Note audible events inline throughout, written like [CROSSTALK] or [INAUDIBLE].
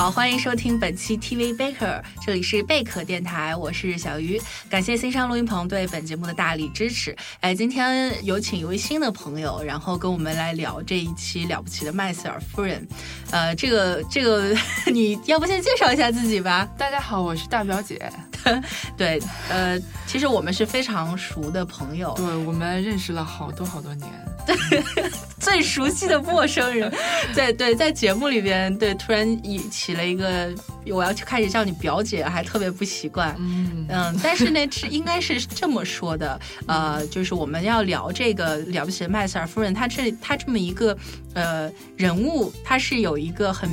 好，欢迎收听本期 TV Baker，这里是贝壳电台，我是小鱼，感谢新上录音棚对本节目的大力支持。哎，今天有请一位新的朋友，然后跟我们来聊这一期了不起的麦瑟尔夫人。呃，这个这个，[LAUGHS] 你要不先介绍一下自己吧？大家好，我是大表姐。[LAUGHS] 对，呃，其实我们是非常熟的朋友，对我们认识了好多好多年。[LAUGHS] 最熟悉的陌生人，在对在节目里边，对突然以起了一个我要去开始叫你表姐，还特别不习惯。嗯嗯，但是呢是应该是这么说的，呃，就是我们要聊这个了不起的麦瑟尔夫人，她这她这么一个呃人物，她是有一个很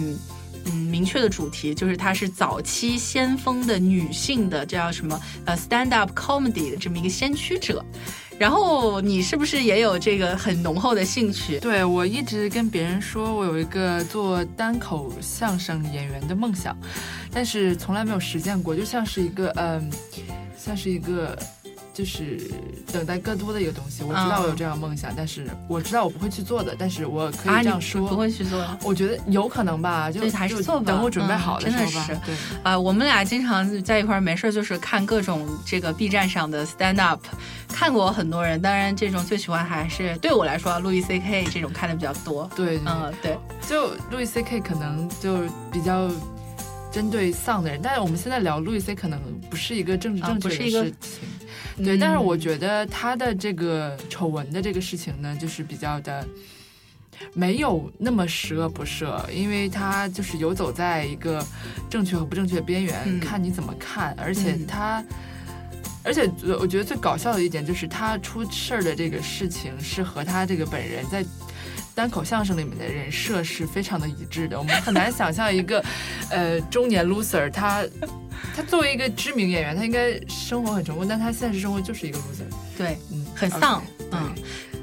嗯明确的主题，就是她是早期先锋的女性的叫什么呃 stand up comedy 的这么一个先驱者。然后你是不是也有这个很浓厚的兴趣？对我一直跟别人说我有一个做单口相声演员的梦想，但是从来没有实现过，就像是一个嗯，像是一个。就是等待更多的一个东西。我知道我有这样梦想，但是我知道我不会去做的。但是我可以这样说，不会去做。我觉得有可能吧，就还是做吧。等我准备好的时候吧。对啊，我们俩经常在一块儿没事就是看各种这个 B 站上的 stand up，看过很多人。当然，这种最喜欢还是对我来说，路易 C K 这种看的比较多。对，嗯，对，就路易 C K 可能就比较针对丧的人，但是我们现在聊路易 C 可能不是一个政治正确的事情。对，但是我觉得他的这个丑闻的这个事情呢，就是比较的没有那么十恶不赦，因为他就是游走在一个正确和不正确的边缘，看你怎么看。而且他，而且我觉得最搞笑的一点就是他出事儿的这个事情是和他这个本人在单口相声里面的人设是非常的一致的。我们很难想象一个 [LAUGHS] 呃中年 loser 他。他作为一个知名演员，他应该生活很成功，但他现实生活就是一个 loser。对，嗯，很丧，嗯，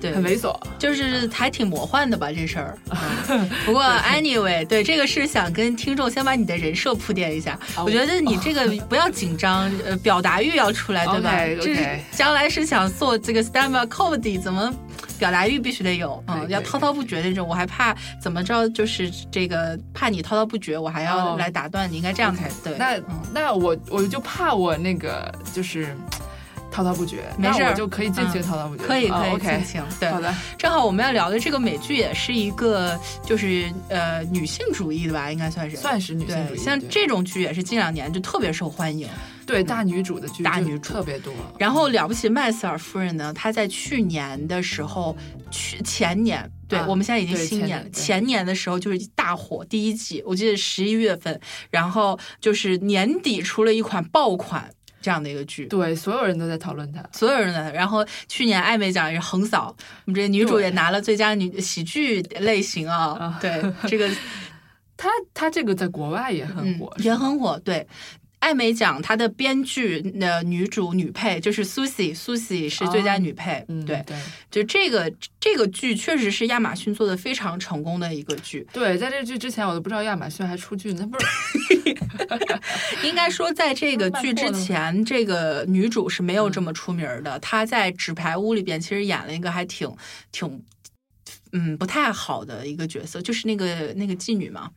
对，很猥琐，就是还挺魔幻的吧这事儿。[LAUGHS] 不过 anyway，对这个是想跟听众先把你的人设铺垫一下。我觉得你这个不要紧张，呃，表达欲要出来，对吧？这是将来是想做这个 stand up comedy，怎么？表达欲必须得有，嗯，要滔滔不绝那种。我还怕怎么着，就是这个怕你滔滔不绝，我还要来打断你，应该这样才对。那那我我就怕我那个就是滔滔不绝，没事，我就可以尽情滔滔不绝，可以可以尽情。对，好的。正好我们要聊的这个美剧也是一个就是呃女性主义的吧，应该算是算是女性主义。像这种剧也是近两年就特别受欢迎。对大女主的剧，大女主特别多。然后了不起麦瑟尔夫人呢？她在去年的时候，去前年，对我们现在已经新年了。前年的时候就是大火，第一季我记得十一月份，然后就是年底出了一款爆款这样的一个剧。对，所有人都在讨论它，所有人在。然后去年艾美奖也是横扫，我们这女主也拿了最佳女喜剧类型啊。对，这个 [LAUGHS] 她她这个在国外也很火，也很火。对。艾美奖，她的编剧、呃，女主、女配就是 Susie，Susie 是最佳女配。嗯，对，就这个这个剧确实是亚马逊做的非常成功的一个剧。对，在这剧之前，我都不知道亚马逊还出剧那，不是？[LAUGHS] 应该说，在这个剧之前，这个女主是没有这么出名的。她在《纸牌屋》里边其实演了一个还挺挺嗯不太好的一个角色，就是那个那个妓女嘛。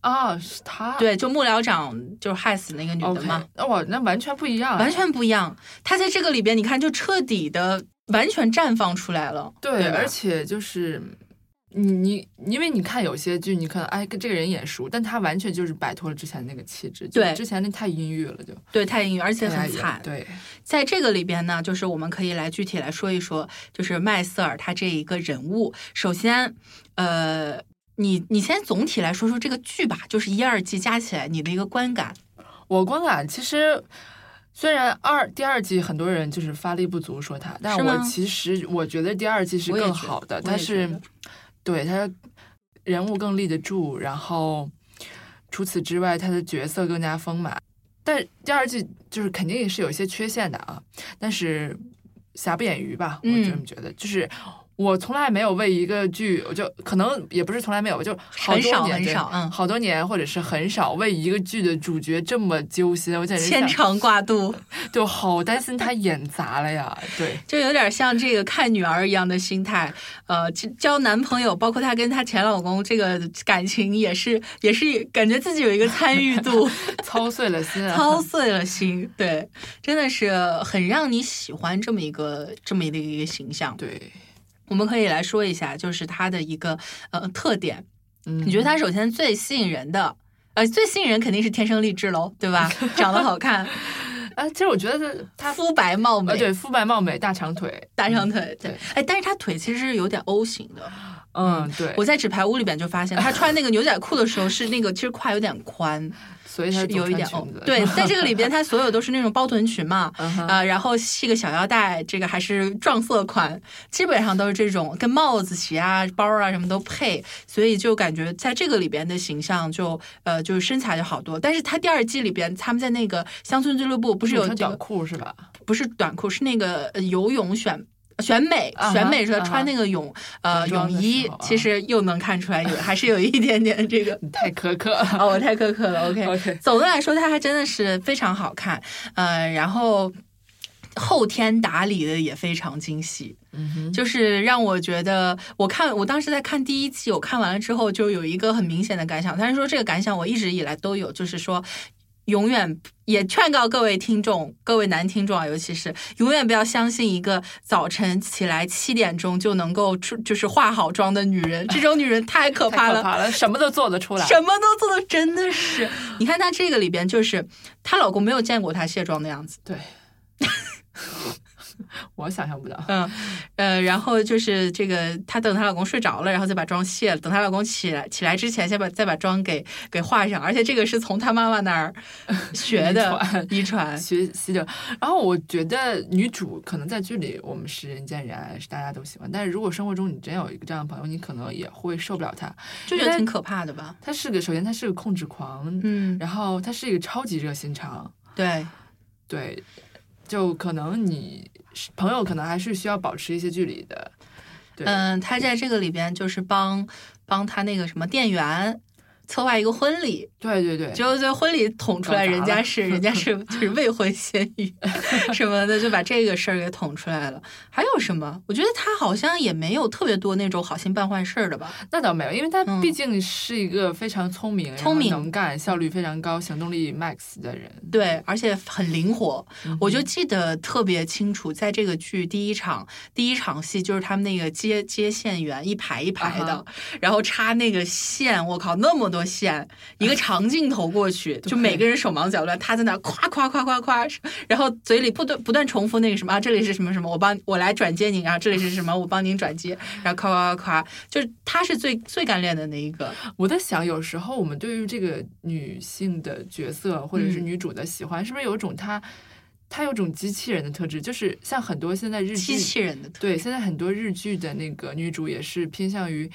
啊，是他对，就幕僚长就是害死那个女的嘛。哇，那完全不一样，完全不一样。他在这个里边，你看，就彻底的完全绽放出来了。对，而且就是你你，因为你看有些剧，你可能哎跟这个人眼熟，但他完全就是摆脱了之前那个气质。对，之前那太阴郁了，就对，太阴郁，而且很惨。对，在这个里边呢，就是我们可以来具体来说一说，就是麦瑟尔他这一个人物。首先，呃。你你先总体来说说这个剧吧，就是一二季加起来你的一个观感。我观感其实虽然二第二季很多人就是发力不足说他，但我其实我觉得第二季是更好的，但是对他人物更立得住，然后除此之外他的角色更加丰满。但第二季就是肯定也是有一些缺陷的啊，但是瑕不掩瑜吧，我这么觉得，就是。我从来没有为一个剧，我就可能也不是从来没有，就很少很少，嗯，好多年或者是很少为一个剧的主角这么揪心，我简直牵肠挂肚，[LAUGHS] 就好担心他演砸了呀。对，[LAUGHS] 就有点像这个看女儿一样的心态。呃，交男朋友，包括她跟她前老公这个感情，也是也是感觉自己有一个参与度，[LAUGHS] 操碎了心，操碎了心。对，真的是很让你喜欢这么一个这么一个一个形象。对。我们可以来说一下，就是它的一个呃特点。嗯，你觉得它首先最吸引人的，呃，最吸引人肯定是天生丽质喽，对吧？长得好看。[LAUGHS] 啊，其实我觉得他肤白貌美，对，肤白貌美，大长腿，大长腿，对。哎，但是他腿其实是有点 O 型的。嗯，对。我在纸牌屋里边就发现，他穿那个牛仔裤的时候是那个，其实胯有点宽。[LAUGHS] 所以它有一点哦，对，[LAUGHS] 在这个里边，它所有都是那种包臀裙嘛，啊，然后系个小腰带，这个还是撞色款，基本上都是这种，跟帽子、鞋啊、包啊什么都配，所以就感觉在这个里边的形象就呃，就是身材就好多。但是他第二季里边，他们在那个乡村俱乐部不是有短裤是吧？不是短裤，是那个游泳选。选美，选美说穿那个泳呃泳衣，其实又能看出来有 [LAUGHS] 还是有一点点这个太苛刻哦，我太苛刻了。OK，总的来说，它还真的是非常好看，呃，然后后天打理的也非常精细，就是让我觉得，我看我当时在看第一期，我看完了之后就有一个很明显的感想，但是说这个感想我一直以来都有，就是说。永远也劝告各位听众，各位男听众啊，尤其是永远不要相信一个早晨起来七点钟就能够出就是化好妆的女人，这种女人太可怕了，可怕了，什么都做得出来，[LAUGHS] 什么都做得真的是。你看她这个里边，就是她老公没有见过她卸妆的样子，对。[LAUGHS] 我想象不到，嗯，呃，然后就是这个，她等她老公睡着了，然后再把妆卸了。等她老公起来起来之前，先把再把妆给给画上。而且这个是从她妈妈那儿 [LAUGHS] 学的遗传学习的。然后我觉得女主可能在剧里我们是人见人爱，是大家都喜欢。但是如果生活中你真有一个这样的朋友，你可能也会受不了她，就觉得挺可怕的吧。她是个，首先她是个控制狂，嗯，然后她是一个超级热心肠，对对，就可能你。朋友可能还是需要保持一些距离的，嗯，他在这个里边就是帮帮他那个什么店员。策划一个婚礼，对对对，结果在婚礼捅出来，人家是人家是就是未婚先孕 [LAUGHS] 什么的，就把这个事儿给捅出来了。还有什么？我觉得他好像也没有特别多那种好心办坏事儿的吧？那倒没有，因为他毕竟是一个非常聪明、聪明、能干、效率非常高、行动力 max 的人。对，而且很灵活。我就记得特别清楚，在这个剧第一场第一场戏，就是他们那个接接线员一排一排的，然后插那个线，我靠，那么多。多线一个长镜头过去，就每个人手忙脚乱，他在那夸夸夸夸夸，然后嘴里不断不断重复那个什么啊，这里是什么什么，我帮我来转接您啊，这里是什么，我帮您转接，然后夸夸夸夸，就是他是最最干练的那一个。我在想，有时候我们对于这个女性的角色或者是女主的喜欢，是不是有一种她？他有种机器人的特质，就是像很多现在日剧，机器人的对，现在很多日剧的那个女主也是偏向于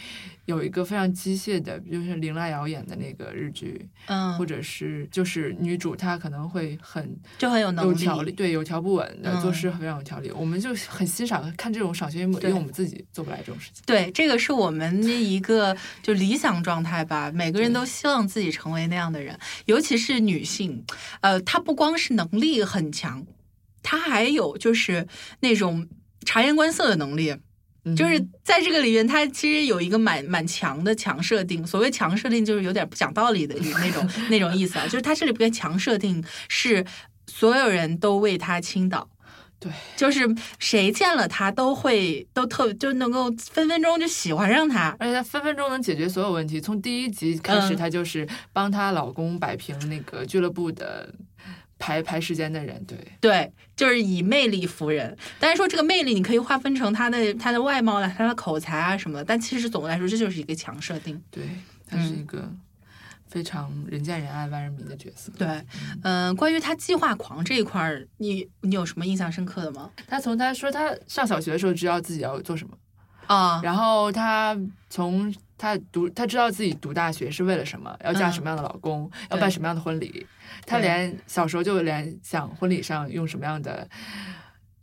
有一个非常机械的，比如说林濑遥演的那个日剧，嗯，或者是就是女主她可能会很就很有能力，有条理，对，有条不紊的做事非常有条理，我们就很欣赏看这种赏心悦目，因为我们自己做不来这种事情。对，这个是我们的一个 [LAUGHS] 就理想状态吧，每个人都希望自己成为那样的人，尤其是女性，呃，她不光是能力很强。他还有就是那种察言观色的能力，就是在这个里面，他其实有一个蛮蛮强的强设定。所谓强设定，就是有点不讲道理的那种 [LAUGHS] 那种意思啊。就是他这里边强设定是所有人都为他倾倒，对，就是谁见了他都会都特就能够分分钟就喜欢上他，而且他分分钟能解决所有问题。从第一集开始，他就是帮她老公摆平那个俱乐部的。排排时间的人，对对，就是以魅力服人。但是说这个魅力，你可以划分成他的他的外貌啊，他的口才啊什么的。但其实总的来说，这就是一个强设定。对，他是一个非常人见人爱、万人迷的角色。对，嗯，关于他计划狂这一块儿，你你有什么印象深刻的吗？他从他说他上小学的时候知道自己要做什么啊，然后他从他读她知道自己读大学是为了什么，要嫁什么样的老公，要办什么样的婚礼。她连小时候就连想婚礼上用什么样的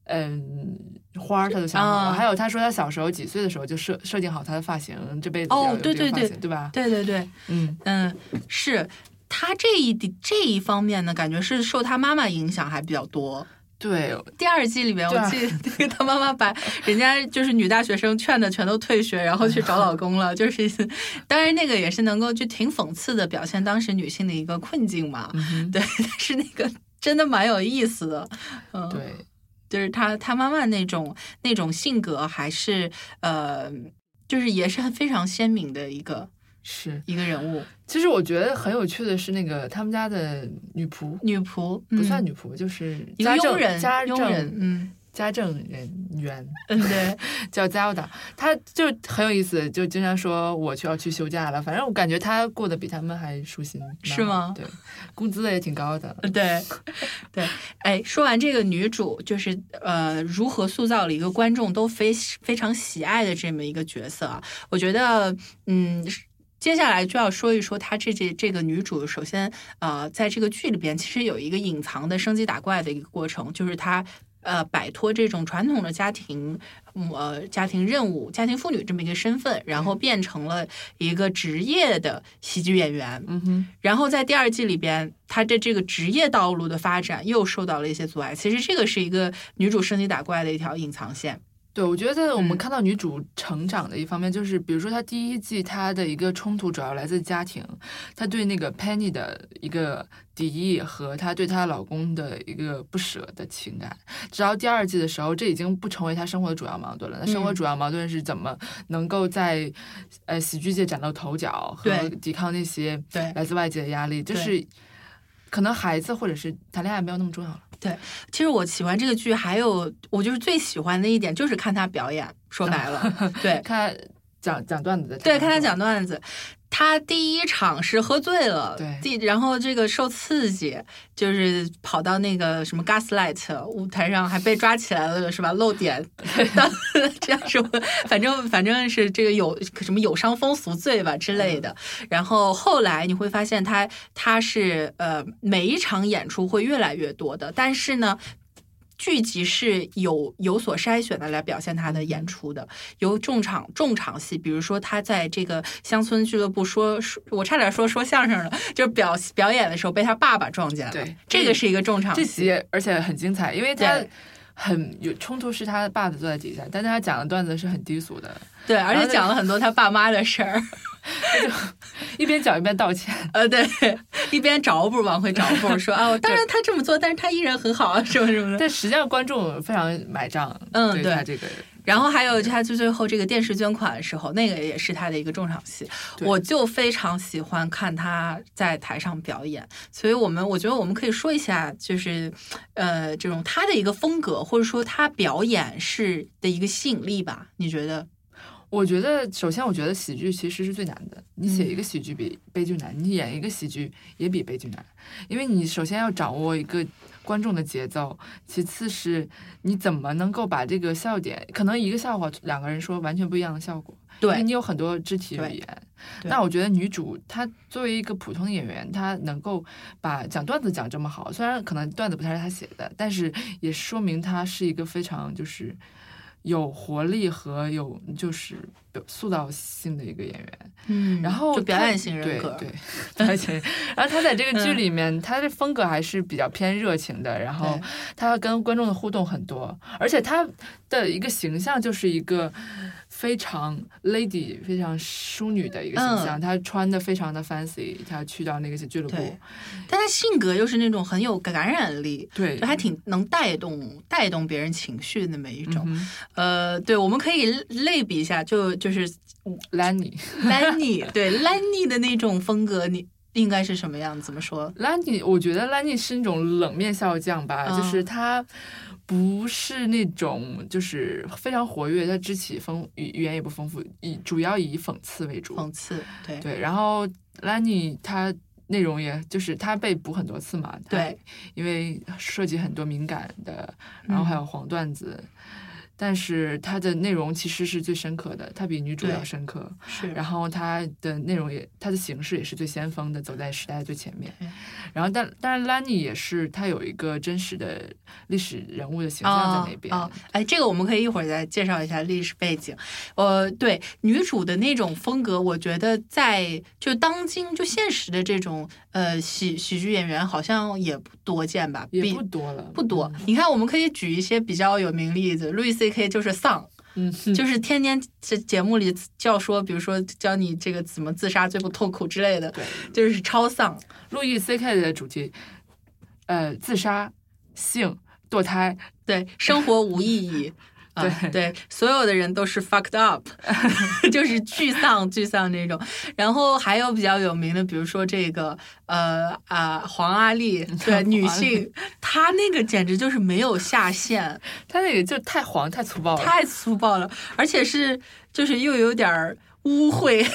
嗯，花儿她都想好了。还有她说她小时候几岁的时候就设设定好她的发型，这辈子要有这个发型，对吧？对对对，嗯嗯，是她这一这一方面呢，感觉是受她妈妈影响还比较多。对，第二季里面，我记得那个他妈妈把人家就是女大学生劝的全都退学，然后去找老公了。就是，当然那个也是能够就挺讽刺的表现当时女性的一个困境嘛。对，但是那个真的蛮有意思的。嗯，对，就是他他妈妈那种那种性格，还是呃，就是也是很非常鲜明的一个。是一个人物。其实我觉得很有趣的是，那个他们家的女仆，女仆不算女仆，就是家政家政，嗯。家政人员，嗯，对，[LAUGHS] 叫 Zelda，他就很有意思，就经常说我就要去休假了。反正我感觉他过得比他们还舒心，是吗？对，工资也挺高的。对，对，哎，说完这个女主，就是呃，如何塑造了一个观众都非非常喜爱的这么一个角色啊？我觉得，嗯，接下来就要说一说她这这这个女主，首先，呃，在这个剧里边，其实有一个隐藏的升级打怪的一个过程，就是她。呃，摆脱这种传统的家庭，呃，家庭任务、家庭妇女这么一个身份，然后变成了一个职业的喜剧演员。嗯哼。然后在第二季里边，她的这个职业道路的发展又受到了一些阻碍。其实这个是一个女主升级打怪的一条隐藏线。对，我觉得我们看到女主成长的一方面，就是比如说她第一季她的一个冲突主要来自家庭，她对那个 Penny 的一个敌意和她对她老公的一个不舍的情感。直到第二季的时候，这已经不成为她生活的主要矛盾了。那生活主要矛盾是怎么能够在呃喜剧界崭露头角和抵抗那些来自外界的压力？就是可能孩子或者是谈恋爱没有那么重要了。对，其实我喜欢这个剧，还有我就是最喜欢的一点就是看他表演。说白了，对，看讲讲段子的，对，看他讲段子。他第一场是喝醉了，对，第然后这个受刺激，就是跑到那个什么 Gaslight 舞台上，还被抓起来了，是吧？漏点，这样说，反正反正是这个有什么有伤风俗罪吧之类的。然后后来你会发现，他他是呃每一场演出会越来越多的，但是呢。剧集是有有所筛选的来表现他的演出的，有重场重场戏，比如说他在这个乡村俱乐部说说，我差点说说相声了，就是表表演的时候被他爸爸撞见了，对，这个是一个重场戏，这集而且很精彩，因为他很有冲突，是他爸爸坐在底下，但是他讲的段子是很低俗的，对，而且讲了很多他爸妈的事儿。[LAUGHS] 就一边讲一边道歉，[LAUGHS] 呃，对，一边找补往回找补，说 [LAUGHS] 啊，当然他这么做，但是他依然很好啊，什么什么的。但实际上观众非常买账，嗯，对这个。然后还有他最最后这个电视捐款的时候，那个也是他的一个重场戏，我就非常喜欢看他在台上表演。所以我们我觉得我们可以说一下，就是呃，这种他的一个风格，或者说他表演是的一个吸引力吧？你觉得？我觉得，首先，我觉得喜剧其实是最难的。你写一个喜剧比悲剧难，你演一个喜剧也比悲剧难，因为你首先要掌握一个观众的节奏，其次是你怎么能够把这个笑点，可能一个笑话两个人说完全不一样的效果，对你有很多肢体语言。那我觉得女主她作为一个普通的演员，她能够把讲段子讲这么好，虽然可能段子不太是她写的，但是也说明她是一个非常就是。有活力和有就是塑造性的一个演员，嗯，然后就表演型人格，对，[LAUGHS] 而且，然后他在这个剧里面，他的风格还是比较偏热情的，然后他跟观众的互动很多，而且他的一个形象就是一个。非常 lady，非常淑女的一个形象，她穿的非常的 fancy，她去到那个俱乐部，但她性格又是那种很有感染力，对，就还挺能带动带动别人情绪的那么一种。呃，对，我们可以类比一下，就就是 Lanny，Lanny，[LAUGHS] 对 Lanny 的那种风格，你应该是什么样？怎么说？Lanny，我觉得 Lanny 是那种冷面笑匠吧，就是他。不是那种，就是非常活跃，他肢体丰语语言也不丰富，以主要以讽刺为主。讽刺，对对。然后 Lanny 他内容也就是他被捕很多次嘛，对，因为涉及很多敏感的，然后还有黄段子，但是它的内容其实是最深刻的，它比女主要深刻。是，然后它的内容也，它的形式也是最先锋的，走在时代最前面。然后，但当然，兰妮也是，它有一个真实的历史人物的形象在那边。哦，哎，这个我们可以一会儿再介绍一下历史背景。呃，对，女主的那种风格，我觉得在就当今就现实的这种呃喜喜剧演员好像也不多见吧？也不多了，不多。你看，我们可以举一些比较有名例子，路易 C K 就是丧。嗯，就是天天在节目里教说，比如说教你这个怎么自杀最不痛苦之类的，对，就是超丧。路易 C K 的主题，呃，自杀、性、堕胎，对，生活无意义。[LAUGHS] 对对，所有的人都是 fucked up，[LAUGHS] 就是沮丧沮丧那种。然后还有比较有名的，比如说这个呃啊黄阿丽，[LAUGHS] 对女性，她那个简直就是没有下限，[LAUGHS] 她那个就太黄太粗暴了，太粗暴了，而且是就是又有点儿。污秽，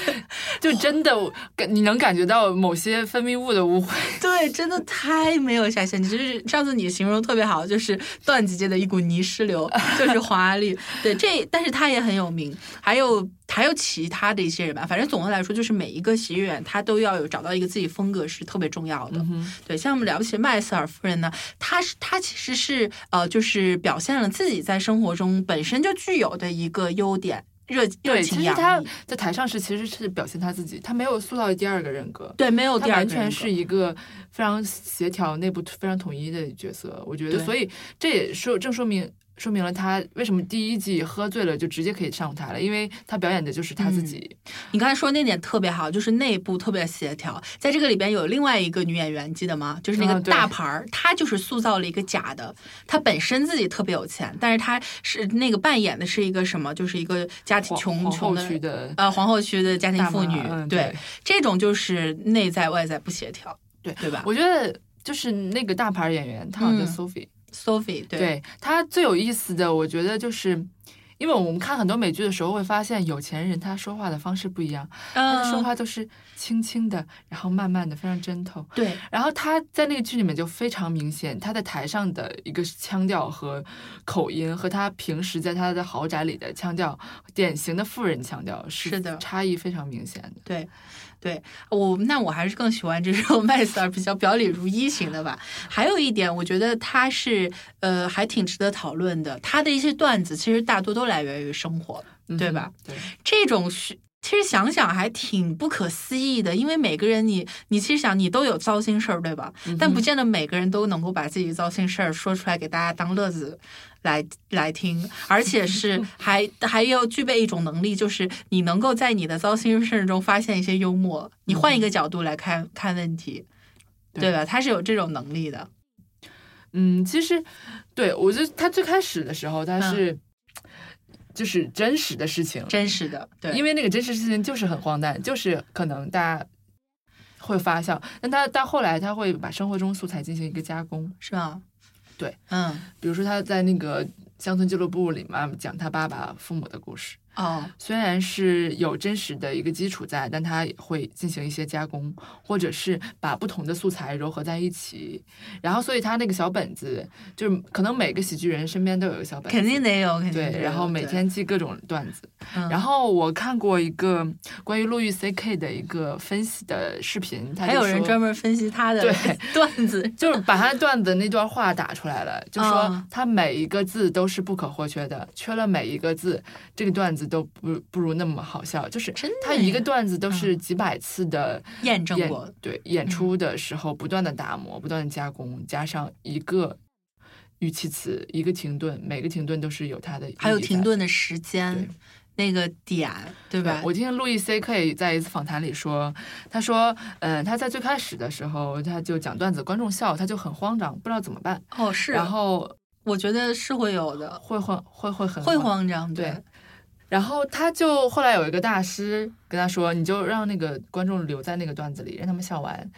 [LAUGHS] 就真的感你能感觉到某些分泌物的污秽。[LAUGHS] 对，真的太没有下限。就是上次你形容特别好，就是段子界的一股泥石流，[LAUGHS] 就是黄阿丽。对，这但是他也很有名。还有还有其他的一些人吧。反正总的来说，就是每一个喜剧演员他都要有找到一个自己风格是特别重要的。对，像我们了不起麦瑟尔夫人呢，她是她其实是呃，就是表现了自己在生活中本身就具有的一个优点。热热情其实他在台上是其实是表现他自己，他没有塑造第二个人格。对，没有第二个完全是一个非常协调、内部非常统一的角色。我觉得，所以这也说正说明。说明了他为什么第一季喝醉了就直接可以上舞台了，因为他表演的就是他自己。你刚才说那点特别好，就是内部特别协调。在这个里边有另外一个女演员，记得吗？就是那个大牌儿，她就是塑造了一个假的。她本身自己特别有钱，但是她是那个扮演的是一个什么？就是一个家庭穷穷的呃皇后区的家庭妇女。对，这种就是内在外在不协调，对对吧？我觉得就是那个大牌演员，她好像叫 Sophie。Sophie，对他最有意思的，我觉得就是，因为我们看很多美剧的时候会发现，有钱人他说话的方式不一样，他的说话都是轻轻的，然后慢慢的，非常 gentle。对，然后他在那个剧里面就非常明显，他在台上的一个腔调和口音，和他平时在他的豪宅里的腔调，典型的富人腔调是的，差异非常明显的。对。对我，那我还是更喜欢这种 [LAUGHS] 麦瑟尔比较表里如一型的吧。还有一点，我觉得他是呃，还挺值得讨论的。他的一些段子其实大多都来源于生活，对吧？对，这种是其实想想还挺不可思议的，因为每个人你你其实想你都有糟心事儿，对吧？但不见得每个人都能够把自己糟心事儿说出来给大家当乐子。来来听，而且是 [LAUGHS] 还还要具备一种能力，就是你能够在你的糟心事中发现一些幽默，你换一个角度来看看问题，对吧？他是有这种能力的。嗯，其实对我觉得他最开始的时候，他是就是真实的事情，真实的，对，因为那个真实事情就是很荒诞，就是可能大家会发笑，但他到后来他会把生活中素材进行一个加工，是吧？对，嗯，比如说他在那个乡村俱乐部里嘛，讲他爸爸、父母的故事。哦，虽然是有真实的一个基础在，但它也会进行一些加工，或者是把不同的素材糅合在一起。然后，所以他那个小本子，就是可能每个喜剧人身边都有一个小本子，肯定得有，肯定对。然后每天记各种段子。然后我看过一个关于路易 C K 的一个分析的视频，还有人专门分析他的对 [LAUGHS] 段子，就是把他段子那段话打出来了，就说他每一个字都是不可或缺的，缺了每一个字，这个段子。都不不如那么好笑，就是他一个段子都是几百次的验证过，对演出的时候不断的打磨，不断的加工，加上一个语气词，一个停顿，每个停顿都是有它的，还有停顿的时间，那个点，对吧？我听路易 C K 在一次访谈里说，他说，嗯，他在最开始的时候，他就讲段子，观众笑，他就很慌张，不知道怎么办。哦，是。然后我觉得是会有的，会慌，会会很会慌张，对。然后他就后来有一个大师跟他说：“你就让那个观众留在那个段子里，让他们笑完，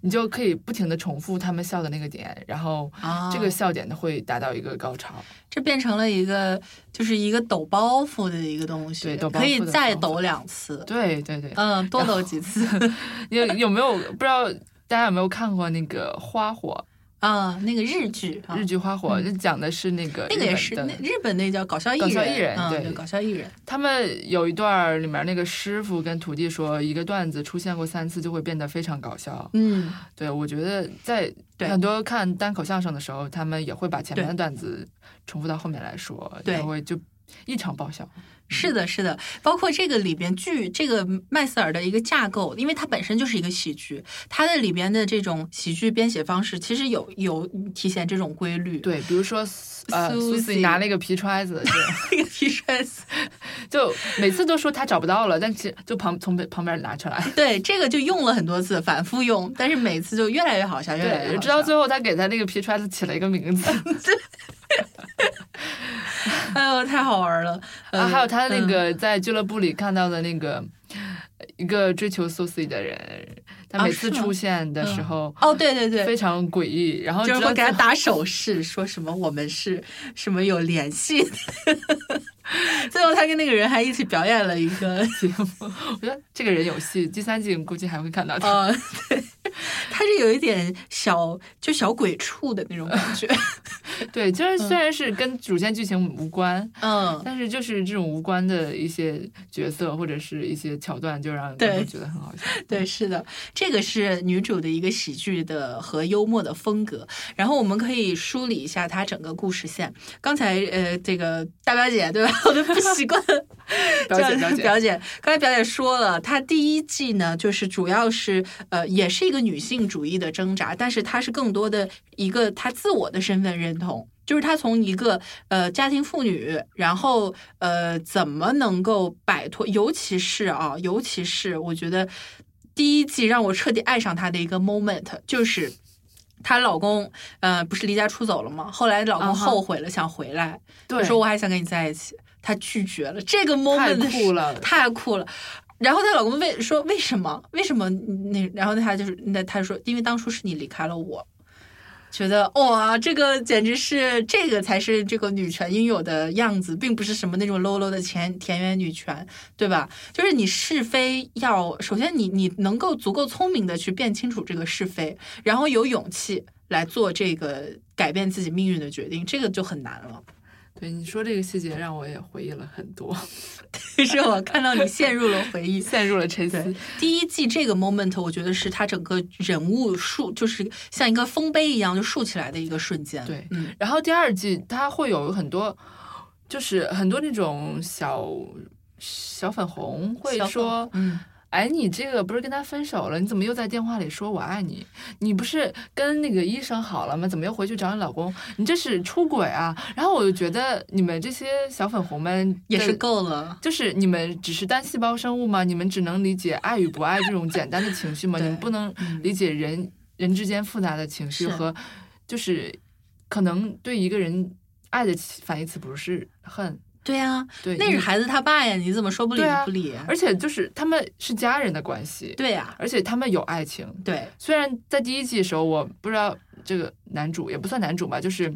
你就可以不停的重复他们笑的那个点，然后这个笑点会达到一个高潮。这变成了一个就是一个抖包袱的一个东西，对，可以再抖两次，对对对，嗯，多抖几次。[LAUGHS] 有有没有不知道大家有没有看过那个花火？”啊，那个日剧，日剧花火就讲的是那个那个也是那日本那叫搞笑艺人搞笑艺人，对。搞笑艺人。他们有一段里面那个师傅跟徒弟说，一个段子出现过三次就会变得非常搞笑。嗯，对，我觉得在很多看单口相声的时候，他们也会把前面的段子重复到后面来说，对，会就异常爆笑。是的，是的，包括这个里边剧，这个麦瑟尔的一个架构，因为它本身就是一个喜剧，它的里边的这种喜剧编写方式，其实有有体现这种规律。对，比如说呃，苏西拿那个皮揣子，[LAUGHS] 那个皮揣子，就每次都说他找不到了，但其实就旁从旁边拿出来。对，这个就用了很多次，反复用，但是每次就越来越好笑，越来越直到最后他给他那个皮揣子起了一个名字。[LAUGHS] [LAUGHS] 哎呦，太好玩了！啊，还有他那个在俱乐部里看到的那个一个追求 Susie 的人，他每次出现的时候，哦，对对对，非常诡异，然后就是会给他打手势，说什么我们是什么有联系。[LAUGHS] 最后，他跟那个人还一起表演了一个节目。[LAUGHS] 我觉得这个人有戏，第三季估计还会看到他。哦，对，他是有一点小就小鬼畜的那种感觉。[LAUGHS] 对，就是虽然是跟主线剧情无关，嗯，但是就是这种无关的一些角色或者是一些桥段，就让人觉得很好笑。[LAUGHS] 对，是的，这个是女主的一个喜剧的和幽默的风格。然后我们可以梳理一下她整个故事线。刚才呃，这个大表姐对吧？[LAUGHS] 我都不习惯。[LAUGHS] 表姐，表姐，表姐，刚才表姐说了，她第一季呢，就是主要是呃，也是一个女性主义的挣扎，但是她是更多的一个她自我的身份认同，就是她从一个呃家庭妇女，然后呃怎么能够摆脱，尤其是啊，尤其是我觉得第一季让我彻底爱上她的一个 moment，就是她老公呃不是离家出走了吗？后来老公后悔了，想回来，说我还想跟你在一起。她拒绝了这个 moment，太酷了，太酷了。然后她老公为说为什么？为什么那？然后她就是那她说，因为当初是你离开了我，觉得哇，这个简直是这个才是这个女权应有的样子，并不是什么那种 low low 的田田园女权，对吧？就是你是非要首先你你能够足够聪明的去辨清楚这个是非，然后有勇气来做这个改变自己命运的决定，这个就很难了。对你说这个细节，让我也回忆了很多。[LAUGHS] 是我看到你陷入了回忆，[LAUGHS] 陷入了沉思。第一季这个 moment，我觉得是他整个人物竖，就是像一个丰碑一样就竖起来的一个瞬间。对，嗯。然后第二季它会有很多，就是很多那种小小粉红会说，嗯。哎，你这个不是跟他分手了？你怎么又在电话里说我爱你？你不是跟那个医生好了吗？怎么又回去找你老公？你这是出轨啊！然后我就觉得你们这些小粉红们也是够了，就是你们只是单细胞生物吗？你们只能理解爱与不爱这种简单的情绪吗？[LAUGHS] 你们不能理解人人之间复杂的情绪和，就是可能对一个人爱的反义词不是恨。对呀，那是孩子他爸呀，你怎么说不理不理？而且就是他们是家人的关系，对呀，而且他们有爱情，对。虽然在第一季的时候，我不知道。这个男主也不算男主吧，就是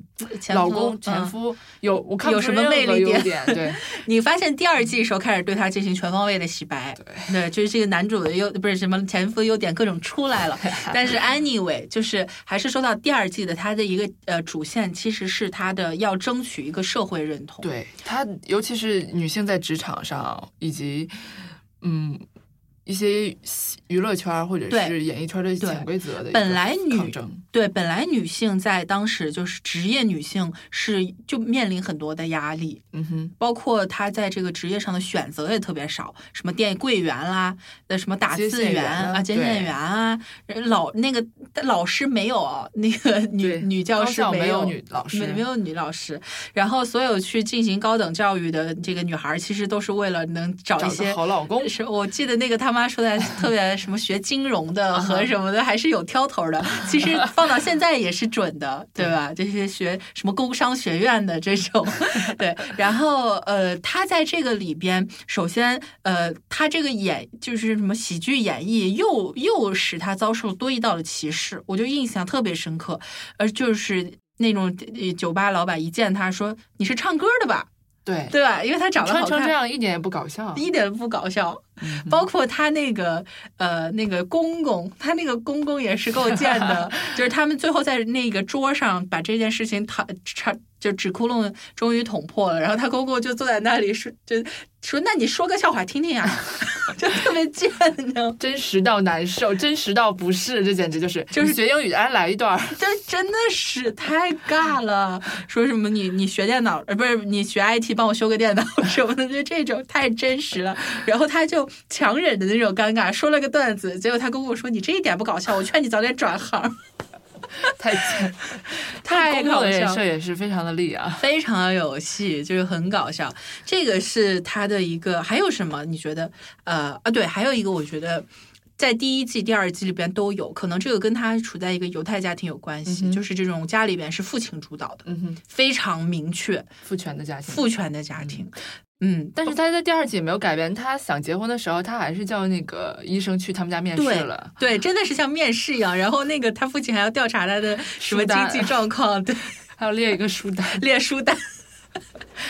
老公前夫有我看有什么魅力点？对，[LAUGHS] 你发现第二季的时候开始对他进行全方位的洗白，[LAUGHS] 对，就是这个男主的优不是什么前夫优点各种出来了。[LAUGHS] 但是 anyway，就是还是说到第二季的他的一个呃主线，其实是他的要争取一个社会认同。对他，尤其是女性在职场上以及嗯。一些娱乐圈或者是演艺圈的潜规则的本来女对本来女性在当时就是职业女性是就面临很多的压力，嗯哼，包括她在这个职业上的选择也特别少，什么店柜员啦，那什么打字员啊、接线员啊，老那个老师没有那个女女教师没有女老师没有女老师，然后所有去进行高等教育的这个女孩其实都是为了能找一些好老公。是我记得那个他们。妈说的特别什么学金融的 [LAUGHS] 和什么的还是有挑头的，其实放到现在也是准的，[LAUGHS] 对吧？这些学什么工商学院的这种，[LAUGHS] 对。然后呃，他在这个里边，首先呃，他这个演就是什么喜剧演绎，又又使他遭受多一道的歧视，我就印象特别深刻。呃，就是那种酒吧老板一见他说：“你是唱歌的吧？”对对吧？因为他长得好看，穿成这样一点也不搞笑，一点不搞笑。包括他那个呃那个公公，他那个公公也是够贱的，[LAUGHS] 就是他们最后在那个桌上把这件事情讨吵。就纸窟窿终于捅破了，然后他公公就坐在那里说，就说：“那你说个笑话听听啊！” [LAUGHS] 就特别贱，你知道真实到难受，真实到不是，这简直就是就是学英语，哎，来一段，这真的是太尬了。说什么你你学电脑，呃，不是你学 IT，帮我修个电脑 [LAUGHS] 什么的，就这种太真实了。然后他就强忍的那种尴尬，说了个段子，结果他跟我说：“你这一点不搞笑，我劝你早点转行。” [LAUGHS] [LAUGHS] 太太搞笑，这也是非常的厉啊，非常有戏，就是很搞笑。这个是他的一个，还有什么？你觉得？呃啊，对，还有一个，我觉得在第一季、第二季里边都有可能，这个跟他处在一个犹太家庭有关系，就是这种家里边是父亲主导的，嗯哼，非常明确，父权的家庭，父权的家庭。嗯，但是他在第二季也没有改变。他想结婚的时候，他还是叫那个医生去他们家面试了。对，真的是像面试一样。然后那个他父亲还要调查他的什么经济状况，对，还要列一个书单，[LAUGHS] 列书单。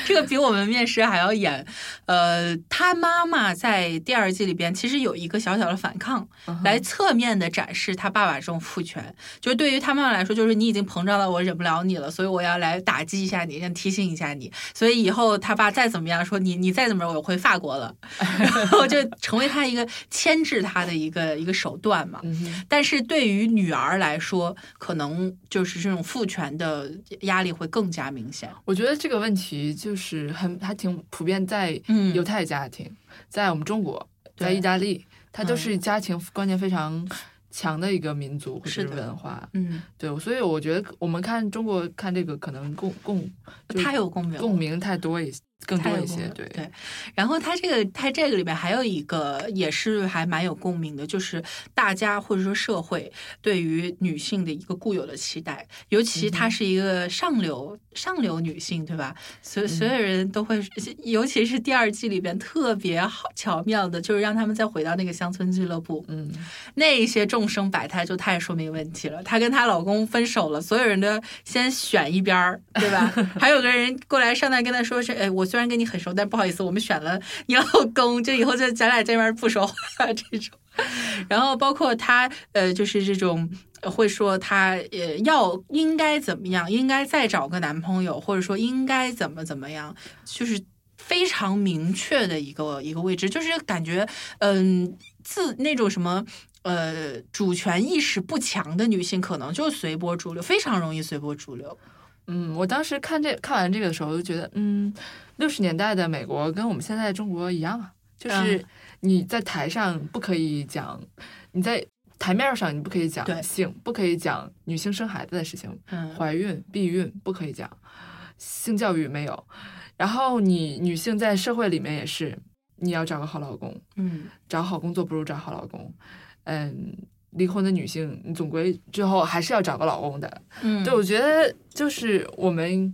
这个比我们面试还要演。呃，他妈妈在第二季里边其实有一个小小的反抗，来侧面的展示他爸爸这种父权。就是对于他妈妈来说，就是你已经膨胀到我忍不了你了，所以我要来打击一下你，提醒一下你。所以以后他爸再怎么样说你，你再怎么我回法国了，[LAUGHS] 然后就成为他一个牵制他的一个一个手段嘛。但是对于女儿来说，可能就是这种父权的压力会更加明显。我觉得这个问题就是很还挺普遍在。犹太家庭在我们中国，在意大利，它都是家庭观念非常强的一个民族或者文化。嗯，对，所以我觉得我们看中国看这个，可能共共太有共鸣，共鸣太多一些。更多一些，对对。然后他这个他这个里面还有一个也是还蛮有共鸣的，就是大家或者说社会对于女性的一个固有的期待，尤其她是一个上流上流女性，对吧？所所有人都会，尤其是第二季里边特别好巧妙的，就是让他们再回到那个乡村俱乐部，嗯，那些众生百态就太说明问题了。她跟她老公分手了，所有人都先选一边儿，对吧？[LAUGHS] 还有个人过来上来跟她说是，哎，我。虽然跟你很熟，但不好意思，我们选了你老公，就以后就咱俩这边不说话这种。[LAUGHS] 然后包括他，呃，就是这种会说他呃要应该怎么样，应该再找个男朋友，或者说应该怎么怎么样，就是非常明确的一个一个位置，就是感觉嗯自那种什么呃主权意识不强的女性，可能就随波逐流，非常容易随波逐流。嗯，我当时看这看完这个的时候，就觉得嗯。六十年代的美国跟我们现在中国一样啊，就是你在台上不可以讲，你在台面上你不可以讲性，不可以讲女性生孩子的事情，怀孕、避孕不可以讲，性教育没有。然后你女性在社会里面也是，你要找个好老公，嗯，找好工作不如找好老公，嗯，离婚的女性你总归最后还是要找个老公的，嗯，对，我觉得就是我们。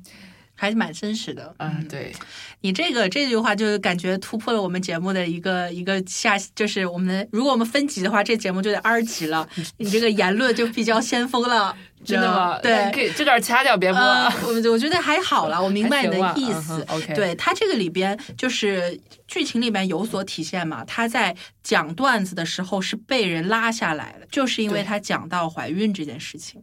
还是蛮真实的，嗯，对你这个这句话就感觉突破了我们节目的一个一个下，就是我们如果我们分级的话，这节目就得二级了。[LAUGHS] 你这个言论就比较先锋了，[LAUGHS] 真的吗？对，这段掐掉别播。我我觉得还好了，我明白你的意思。OK，对他这个里边就是剧情里面有所体现嘛，他在讲段子的时候是被人拉下来的，就是因为他讲到怀孕这件事情。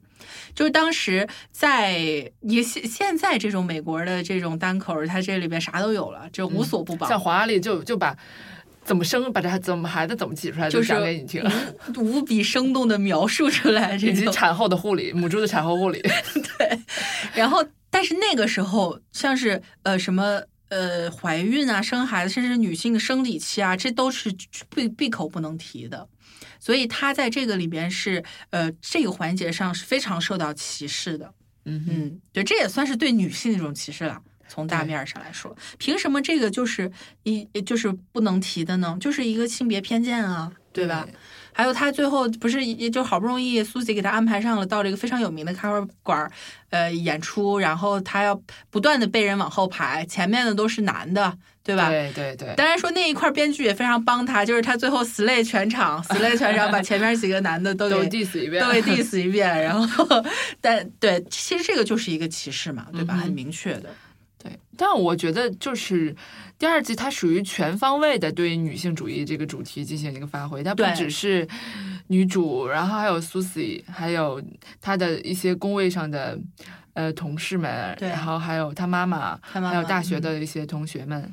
就是当时在你现现在这种美国的这种单口，它这里边啥都有了，就无所不包。像黄阿丽就就把怎么生，把这怎么孩子怎么挤出来，就讲给你听，无比生动的描述出来，以及产后的护理，母猪的产后护理。[LAUGHS] 对，然后但是那个时候，像是呃什么呃怀孕啊、生孩子，甚至女性的生理期啊，这都是闭闭口不能提的。所以他在这个里边是，呃，这个环节上是非常受到歧视的。嗯嗯，对，这也算是对女性的一种歧视了。从大面上来说，凭什么这个就是一就是不能提的呢？就是一个性别偏见啊，对吧？还有他最后不是也就好不容易苏姐给他安排上了到这个非常有名的咖啡馆呃演出，然后他要不断的被人往后排，前面的都是男的。对吧？对对对。当然说那一块编剧也非常帮他，就是他最后 slay 全场，slay 全场，把前面几个男的都给 [LAUGHS] diss 一遍，都给 [LAUGHS] diss 一遍。然后，[LAUGHS] 但对，其实这个就是一个歧视嘛，对吧？很明确的。对，但我觉得就是第二季它属于全方位的对女性主义这个主题进行一个发挥，它不只是女主，然后还有 Susie，还有她的一些工位上的呃同事们，然后还有她妈妈，还有大学的一些同学们。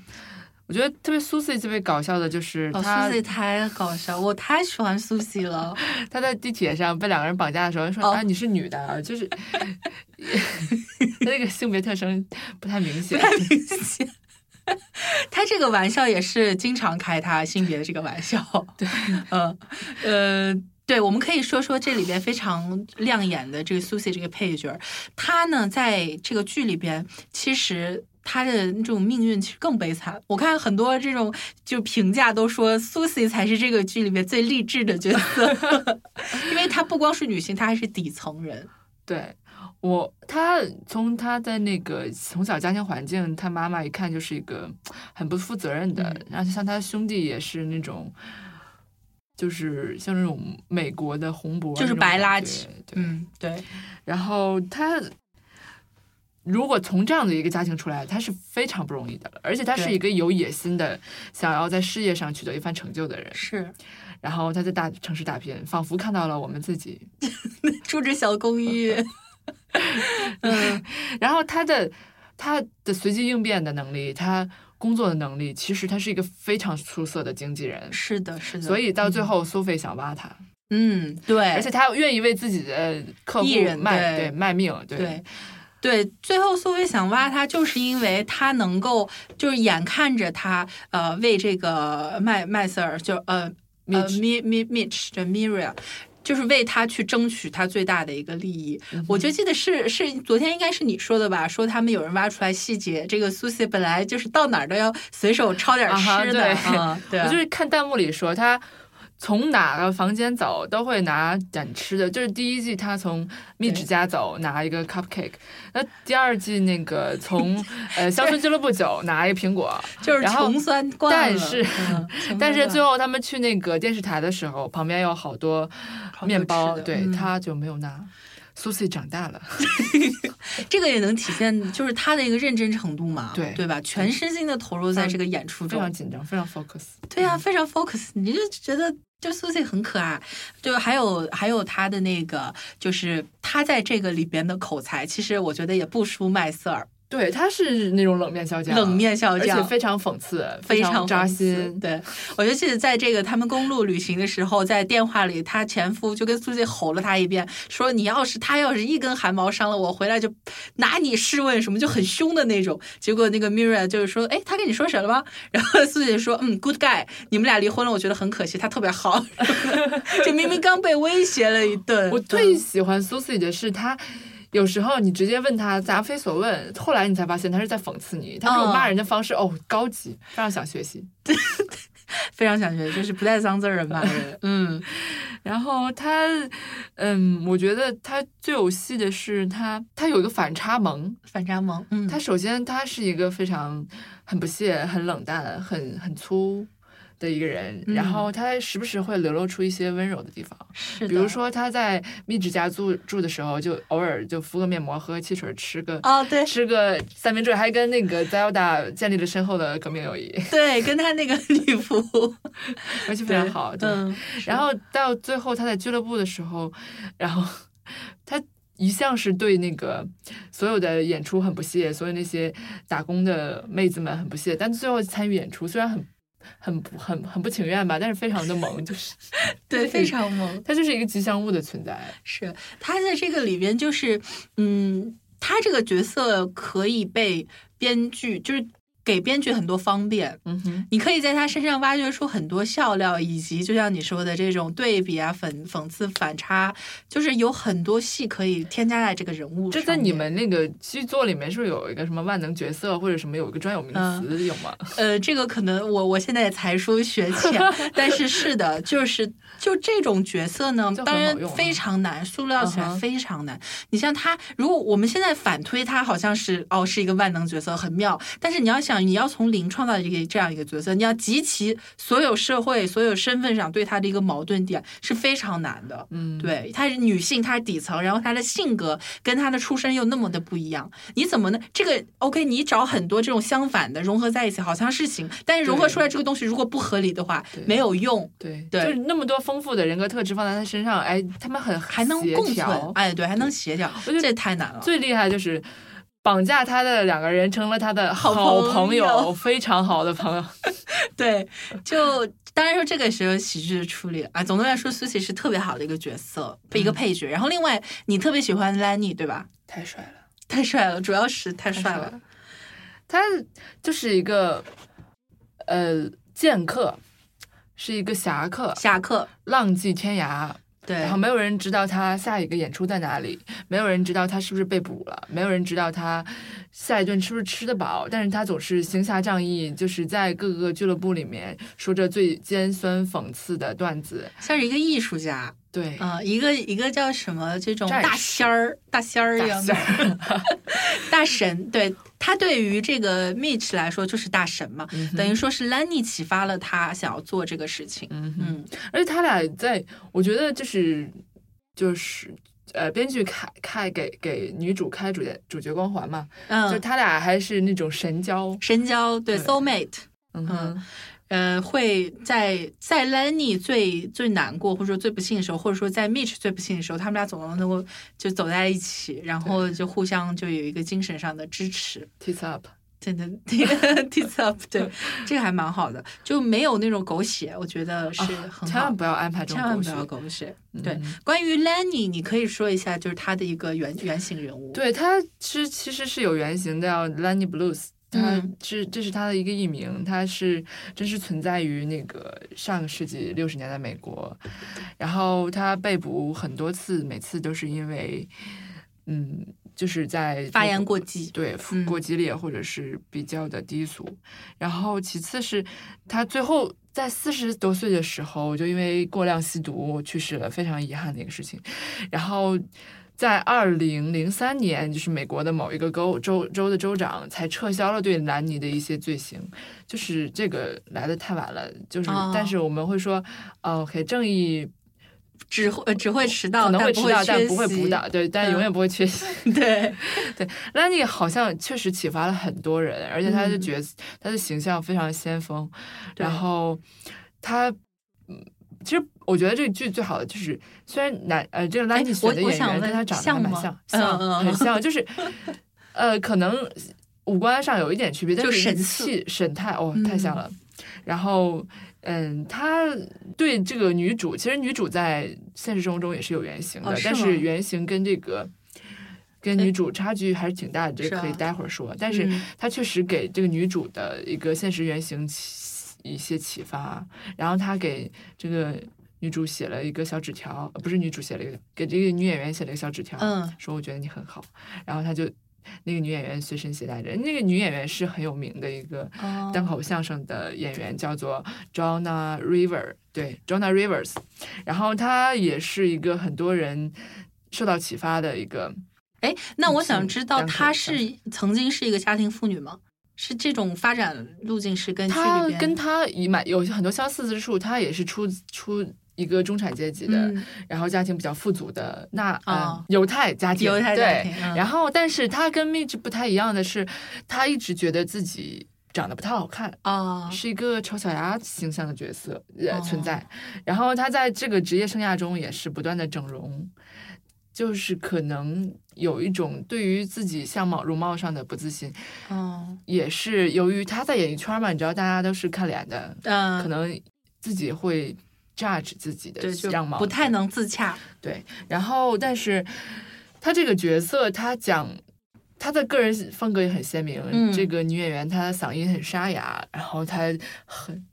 我觉得特别 Susie 特别搞笑的就是，Susie 太搞笑，我太喜欢 Susie 了。[LAUGHS] 她在地铁上被两个人绑架的时候说：“啊，你是女的。”啊就是 [LAUGHS] 他那个性别特征不太明显，不太明显。他这个玩笑也是经常开他性别的这个玩笑。[LAUGHS] 对，嗯呃，对，我们可以说说这里边非常亮眼的这个 Susie 这个配角，他呢在这个剧里边其实。他的那种命运其实更悲惨。我看很多这种就评价都说，Susie 才是这个剧里面最励志的角色，[LAUGHS] 因为她不光是女性，她还是底层人。对我，她从她的那个从小家庭环境，她妈妈一看就是一个很不负责任的，然后像她兄弟也是那种，就是像那种美国的红脖，就是白垃圾。嗯，对。然后她。如果从这样的一个家庭出来，他是非常不容易的，而且他是一个有野心的，想要在事业上取得一番成就的人。是，然后他在大城市打拼，仿佛看到了我们自己住着小公寓。[LAUGHS] 嗯，然后他的他的随机应变的能力，他工作的能力，其实他是一个非常出色的经纪人。是的，是的。所以到最后，苏菲想挖他。嗯，对。而且他愿意为自己的客户卖，对卖命，对。对，最后苏菲想挖他，就是因为他能够，就是眼看着他，呃，为这个麦麦瑟尔，就呃呃米米 Mitch 这 Miriam，就是为他去争取他最大的一个利益。我就记得是是昨天应该是你说的吧？说他们有人挖出来细节，这个苏西本来就是到哪儿都要随手抄点吃的。对，[LAUGHS] 我就是看弹幕里说他。从哪个房间走都会拿点吃的，就是第一季他从蜜汁家走拿一个 cupcake，那第二季那个从 [LAUGHS] 呃乡村俱乐部走拿一个苹果，[LAUGHS] 就是穷酸惯了。但是 [LAUGHS] 但是最后他们去那个电视台的时候，旁边有好多面包，对他就没有拿。Susie 长大了，这个也能体现就是他的一个认真程度嘛，对对吧？全身心的投入在这个演出中，非常紧张，非常 focus。对呀，非常 focus，你就觉得。就苏西很可爱，就还有还有他的那个，就是他在这个里边的口才，其实我觉得也不输麦瑟尔。对，他是那种冷面笑匠，冷面笑匠，而且非常讽刺，非常扎心。对，我就记得在这个他们公路旅行的时候，在电话里，他前夫就跟苏西吼了他一遍，说：“你要是他要是一根汗毛伤了，我回来就拿你试问什么，就很凶的那种。”结果那个 Mira 就是说：“哎，他跟你说什么了吗？” [LAUGHS] 然后苏西说：“嗯，Good guy，你们俩离婚了，我觉得很可惜，他特别好。[LAUGHS] ”就明明刚被威胁了一顿。我最喜欢苏西的是他。有时候你直接问他答非所问，后来你才发现他是在讽刺你。他这种骂人的方式哦，高级，非常想学习，[LAUGHS] 非常想学，就是不带脏字儿的骂人。[LAUGHS] 嗯，然后他，嗯，我觉得他最有戏的是他，他有一个反差萌，反差萌。嗯，他首先他是一个非常很不屑、很冷淡、很很粗。的一个人，然后他时不时会流露出一些温柔的地方，是比如说他在蜜指家住住的时候，就偶尔就敷个面膜，喝个汽水，吃个哦对，吃个三明治，还跟那个 Zelda 建立了深厚的革命友谊。[LAUGHS] 对，跟他那个女仆 [LAUGHS] 关系非常好。嗯，然后到最后他在俱乐部的时候，然后他一向是对那个所有的演出很不屑，所有那些打工的妹子们很不屑，但最后参与演出虽然很。很不很很不情愿吧，但是非常的萌，就是 [LAUGHS] 对 [LAUGHS] 非常萌，它就是一个吉祥物的存在。是他在这个里边，就是嗯，他这个角色可以被编剧就是。给编剧很多方便，嗯哼，你可以在他身上挖掘出很多笑料，以及就像你说的这种对比啊、讽讽刺、反差，就是有很多戏可以添加在这个人物。这在你们那个剧作里面是不是有一个什么万能角色或者什么有一个专有名词有吗？[LAUGHS] 呃，这个可能我我现在才疏学浅，[LAUGHS] 但是是的，就是就这种角色呢，当然非常难，塑料起来非常难。你像他，如果我们现在反推他，好像是哦是一个万能角色，很妙，但是你要想。你要从零创造一个这样一个角色，你要集齐所有社会、所有身份上对他的一个矛盾点是非常难的。嗯，对，她是女性，她是底层，然后她的性格跟她的出身又那么的不一样，你怎么呢？这个 OK，你找很多这种相反的融合在一起，好像是行，但是融合出来这个东西如果不合理的话，没有用。对对，就是那么多丰富的人格特质放在他身上，哎，他们很还能共存，哎，对，还能协调，我觉得这太难了。最厉害就是。绑架他的两个人成了他的好朋友，非常好的朋友。[LAUGHS] 对，就当然说这个是有喜剧的处理啊。总的来说，苏琪是特别好的一个角色，一个配角。然后另外，你特别喜欢 Lenny，对吧？太帅了，太帅了，主要是太帅了。他就是一个呃剑客，是一个侠客，侠客浪迹天涯。对，然后没有人知道他下一个演出在哪里，没有人知道他是不是被捕了，没有人知道他下一顿是不是吃得饱。但是他总是行侠仗义，就是在各个俱乐部里面说着最尖酸讽刺的段子，像是一个艺术家。对，啊，一个一个叫什么这种大仙儿、大仙儿一样的大神，对他对于这个 Mitch 来说就是大神嘛，等于说是 Lenny 启发了他想要做这个事情。嗯嗯，而且他俩在，我觉得就是就是呃，编剧开开给给女主开主角主角光环嘛，嗯，就他俩还是那种神交，神交，对，soul mate，嗯哼。呃，会在在 Lenny 最最难过或者说最不幸的时候，或者说在 Mitch 最不幸的时候，他们俩总能能够就走在一起，然后就互相就有一个精神上的支持。Teeth up，真的 [LAUGHS] Teeth up，对，[LAUGHS] 这个还蛮好的，就没有那种狗血，我觉得是很好。千万不要安排这种狗血，千万不要狗血。对，关于 Lenny，你可以说一下，就是他的一个原原型人物。对他是其实是有原型的，叫 Lenny Blues。他是这是他的一个艺名，他是真实存在于那个上个世纪六十年代美国，然后他被捕很多次，每次都是因为，嗯，就是在发言过激，对，过激烈或者是比较的低俗，然后其次是他最后在四十多岁的时候就因为过量吸毒去世了，非常遗憾的一个事情，然后。在二零零三年，就是美国的某一个州州州的州长才撤销了对兰尼的一些罪行，就是这个来的太晚了。就是，但是我们会说，OK，正义只会只会迟到，可能会迟到，但不会补到，对，但永远不会缺席。[LAUGHS] 对对，兰尼好像确实启发了很多人，而且他的角色，他的形象非常先锋，然后他。其实我觉得这个剧最好的就是，虽然男呃这个 Lenny 选的演员跟他长得还蛮像，像很像，就是呃可能五官上有一点区别，但是神气神态哦太像了。然后嗯，他对这个女主，其实女主在现实生活中也是有原型的，但是原型跟这个跟女主差距还是挺大的，这可以待会儿说。但是他确实给这个女主的一个现实原型。一些启发，然后他给这个女主写了一个小纸条，不是女主写了一个，给这个女演员写了一个小纸条，嗯，说我觉得你很好，然后他就那个女演员随身携带着，那个女演员是很有名的一个单口相声的演员，叫做 Jonna River，对，Jonna Rivers，然后她也是一个很多人受到启发的一个，哎，那我想知道她是曾经是一个家庭妇女吗？是这种发展路径是跟他跟他以蛮有很多相似之处，他也是出出一个中产阶级的，然后家庭比较富足的那啊犹太家庭，犹太家庭。然后，但是他跟 Mitch 不太一样的是，他一直觉得自己长得不太好看啊，是一个丑小鸭形象的角色存在。然后他在这个职业生涯中也是不断的整容。就是可能有一种对于自己相貌容貌上的不自信，哦，也是由于他在演艺圈嘛，你知道大家都是看脸的，嗯，可能自己会 judge 自己的样貌，不太能自洽。对，然后但是他这个角色，他讲他的个人风格也很鲜明。这个女演员她的嗓音很沙哑，然后她很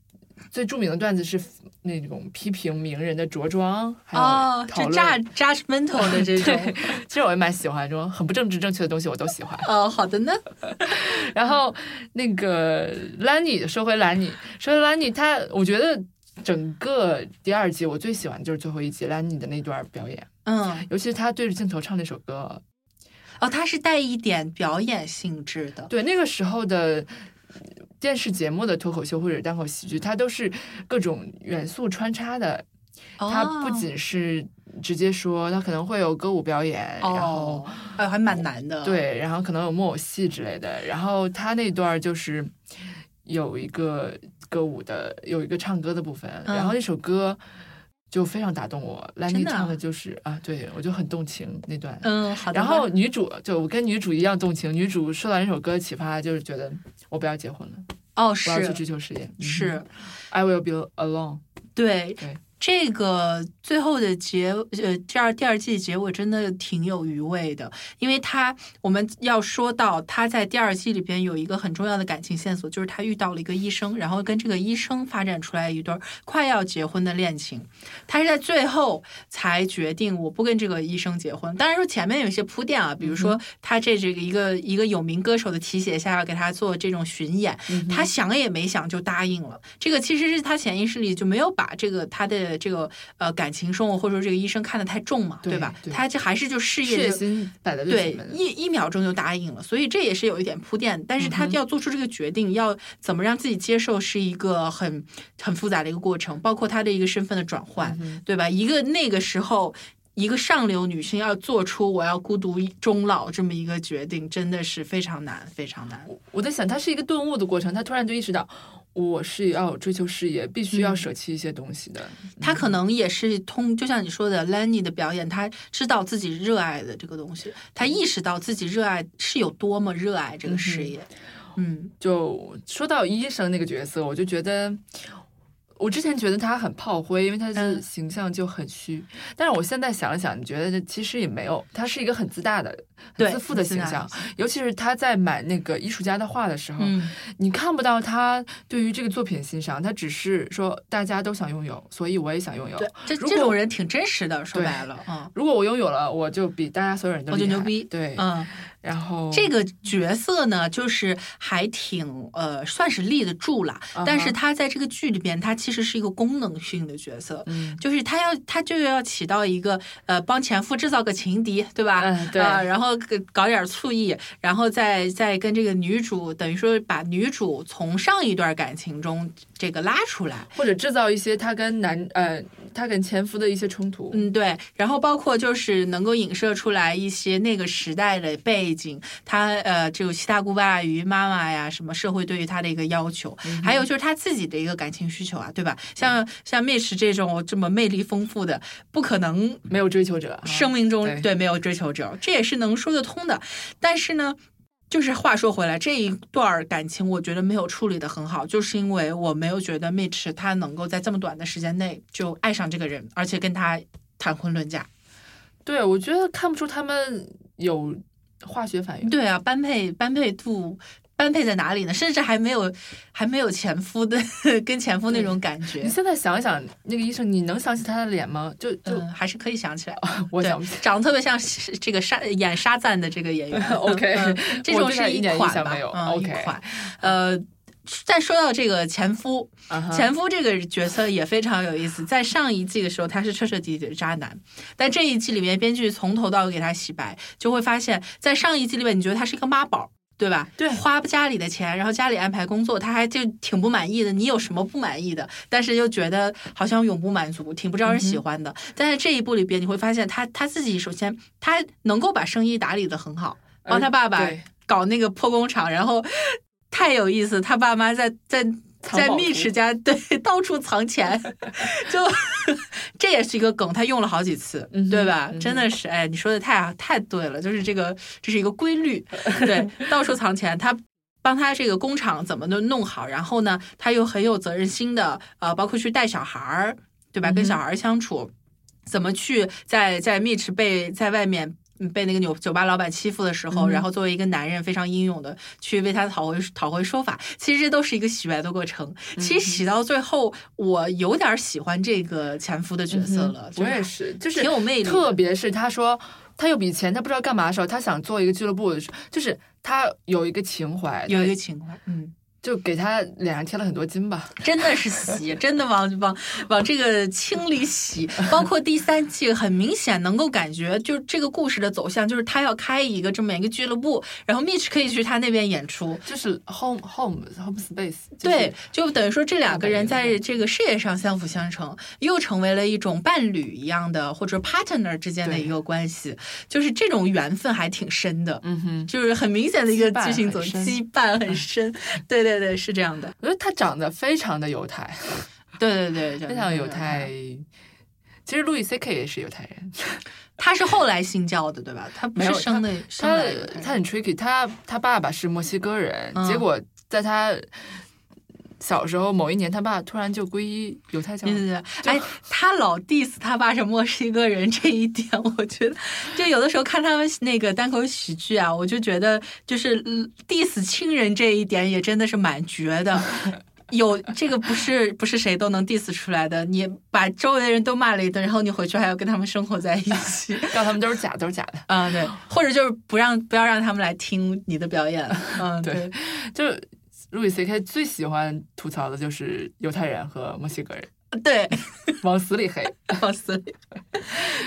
最著名的段子是。那种批评名人的着装，还有讨论 judgmental 的这种，[LAUGHS] 其实我也蛮喜欢这种很不政治正确的东西，我都喜欢。[LAUGHS] 哦，好的呢。[LAUGHS] 然后那个兰尼，说回兰尼，说回兰尼，他我觉得整个第二季我最喜欢就是最后一集兰尼的那段表演，嗯，尤其是他对着镜头唱那首歌，哦，他是带一点表演性质的，对那个时候的。电视节目的脱口秀或者单口喜剧，它都是各种元素穿插的。它不仅是直接说，它可能会有歌舞表演，然后哎，还蛮难的。对，然后可能有木偶戏之类的。然后他那段就是有一个歌舞的，有一个唱歌的部分，然后那首歌就非常打动我。兰妮唱的就是啊，对我就很动情那段。嗯，好的。然后女主就我跟女主一样动情，女主受到那首歌启发，就是觉得我不要结婚了，哦，是我要去追求事业，是 I will be alone。对对。这个最后的结呃，第二第二季结尾真的挺有余味的，因为他我们要说到他在第二季里边有一个很重要的感情线索，就是他遇到了一个医生，然后跟这个医生发展出来一对快要结婚的恋情。他是在最后才决定我不跟这个医生结婚。当然说前面有些铺垫啊，比如说他这这个一个一个有名歌手的提携下要给他做这种巡演，他想也没想就答应了。这个其实是他潜意识里就没有把这个他的。这个呃感情生活或者说这个医生看得太重嘛，对吧？他就还是就事业心摆在对一一秒钟就答应了，所以这也是有一点铺垫。但是他要做出这个决定，要怎么让自己接受，是一个很很复杂的一个过程，包括他的一个身份的转换，对吧？一个那个时候一个上流女性要做出我要孤独终老这么一个决定，真的是非常难，非常难。我在想，他是一个顿悟的过程，他突然就意识到。我是要追求事业，必须要舍弃一些东西的。他可能也是通，就像你说的，Lenny 的表演，他知道自己热爱的这个东西，他意识到自己热爱是有多么热爱这个事业。嗯，就说到医生那个角色，我就觉得。我之前觉得他很炮灰，因为他的形象就很虚。但是我现在想了想，你觉得其实也没有，他是一个很自大的、很自负的形象。尤其是他在买那个艺术家的画的时候，你看不到他对于这个作品欣赏，他只是说大家都想拥有，所以我也想拥有。这这种人挺真实的，说白了，嗯，如果我拥有了，我就比大家所有人都我就牛逼。对，嗯。然后这个角色呢，就是还挺呃，算是立得住了。但是他在这个剧里边，他其实是一个功能性的角色，就是他要他就要起到一个呃，帮前夫制造个情敌，对吧？嗯，对。然后搞点醋意，然后再再跟这个女主，等于说把女主从上一段感情中这个拉出来，或者制造一些他跟男呃他跟前夫的一些冲突。嗯，对。然后包括就是能够影射出来一些那个时代的背。景，他呃，这个七大姑八大姨妈妈呀，什么社会对于他的一个要求，还有就是他自己的一个感情需求啊，对吧？像像 Mitch 这种这么魅力丰富的，不可能没有追求者，生命中对没有追求者，这也是能说得通的。但是呢，就是话说回来，这一段感情我觉得没有处理的很好，就是因为我没有觉得 Mitch 他能够在这么短的时间内就爱上这个人，而且跟他谈婚论嫁。对，我觉得看不出他们有。化学反应对啊，般配般配度般配在哪里呢？甚至还没有还没有前夫的 [LAUGHS] 跟前夫那种感觉。你现在想想，那个医生，你能想起他的脸吗？就就还是可以想起来。我想长得特别像这个沙演沙赞的这个演员。[LAUGHS] OK，这种是一款吧？嗯，一款。呃。再说到这个前夫，前夫这个角色也非常有意思。在上一季的时候，他是彻彻底底的渣男，但这一季里面，编剧从头到尾给他洗白，就会发现，在上一季里面，你觉得他是一个妈宝，对吧？对，花家里的钱，然后家里安排工作，他还就挺不满意的。你有什么不满意的？但是又觉得好像永不满足，挺不招人喜欢的。但在这一部里边，你会发现他他自己首先他能够把生意打理的很好，帮他爸爸搞那个破工厂，然后。太有意思，他爸妈在在在密池家 [LAUGHS] 对到处藏钱，就这也是一个梗，他用了好几次，对吧？真的是，哎，你说的太太对了，就是这个这是一个规律，[LAUGHS] 对，到处藏钱，他帮他这个工厂怎么都弄好，然后呢，他又很有责任心的，呃，包括去带小孩儿，对吧？跟小孩相处，怎么去在在蜜池被在外面。被那个酒酒吧老板欺负的时候，然后作为一个男人非常英勇的去为他讨回讨回说法，其实这都是一个洗白的过程。其实洗到最后，我有点喜欢这个前夫的角色了。我也是，就是挺有魅力。特别是他说他有笔钱，他不知道干嘛的时候，他想做一个俱乐部就是他有一个情怀，有一个情怀，嗯。就给他脸上贴了很多金吧，真的是洗，[LAUGHS] 真的往往往这个清里洗。包括第三季，很明显能够感觉，就是这个故事的走向，就是他要开一个这么一个俱乐部，然后 Mitch 可以去他那边演出，就是 home home home space。对，就等于说这两个人在这个事业上相辅相成，又成为了一种伴侣一样的或者 partner 之间的一个关系，就是这种缘分还挺深的。嗯哼，就是很明显的一个剧情走羁绊很深。对对。对对，是这样的。我觉得他长得非常的犹太，[LAUGHS] 对对对，非常犹太。其实路易 C K 也是犹太人，[LAUGHS] 他是后来信教的，对吧？他不是生的，他他很 tricky。他他爸爸是墨西哥人，结果在他小时候某一年，他爸突然就皈依犹太教。对对对，哎，他老 diss 他爸是墨西哥人这一点，我觉得就有的时候看他们那个单口喜剧啊，我就觉得就是 diss 亲人这一点也真的是蛮绝的。[LAUGHS] 有这个不是不是谁都能 diss 出来的，你把周围的人都骂了一顿，然后你回去还要跟他们生活在一起，[LAUGHS] 告他们都是假，都是假的。啊，对，或者就是不让不要让他们来听你的表演。嗯，对，就路易 C K 最喜欢吐槽的就是犹太人和墨西哥人。对，[LAUGHS] 往死里黑，往死里。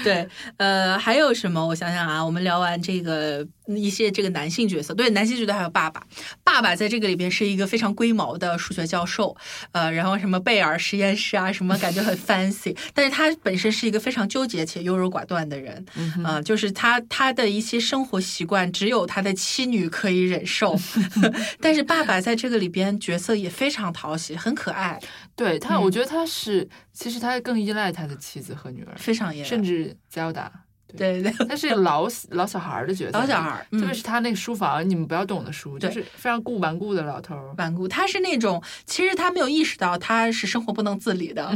对，呃，还有什么？我想想啊，我们聊完这个一些这个男性角色，对，男性角色还有爸爸。爸爸在这个里边是一个非常龟毛的数学教授，呃，然后什么贝尔实验室啊，什么感觉很 fancy，但是他本身是一个非常纠结且优柔寡断的人，啊，就是他他的一些生活习惯只有他的妻女可以忍受，[LAUGHS] 但是爸爸在这个里边角色也非常讨喜，很可爱。对他，我觉得他是，其实他更依赖他的妻子和女儿，非常依赖，甚至 Zelda，对对，他是老老小孩的角色，老小孩，特别是他那个书房，你们不要懂的书，就是非常固顽固的老头儿，顽固。他是那种，其实他没有意识到他是生活不能自理的，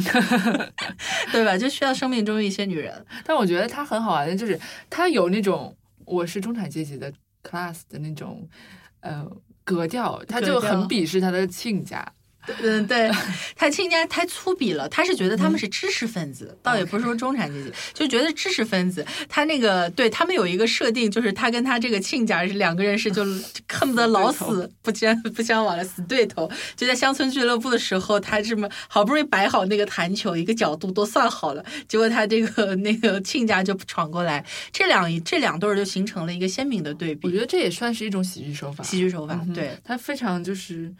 [LAUGHS] 对吧？就需要生命中一些女人。但我觉得他很好玩的，就是他有那种我是中产阶级的 class 的那种呃格调，他就很鄙视他的亲家。嗯，对他亲家太粗鄙了，他是觉得他们是知识分子，倒也不是说中产阶级，就觉得知识分子。他那个对他们有一个设定，就是他跟他这个亲家是两个人是就 [LAUGHS] 恨不得老死不相不相往来，死对头。就在乡村俱乐部的时候，他这么好不容易摆好那个弹球，一个角度都算好了，结果他这个 [LAUGHS] 那个亲家就闯过来，这两这两对儿就形成了一个鲜明的对比。我觉得这也算是一种喜剧手法，喜剧手法，对他非常就是。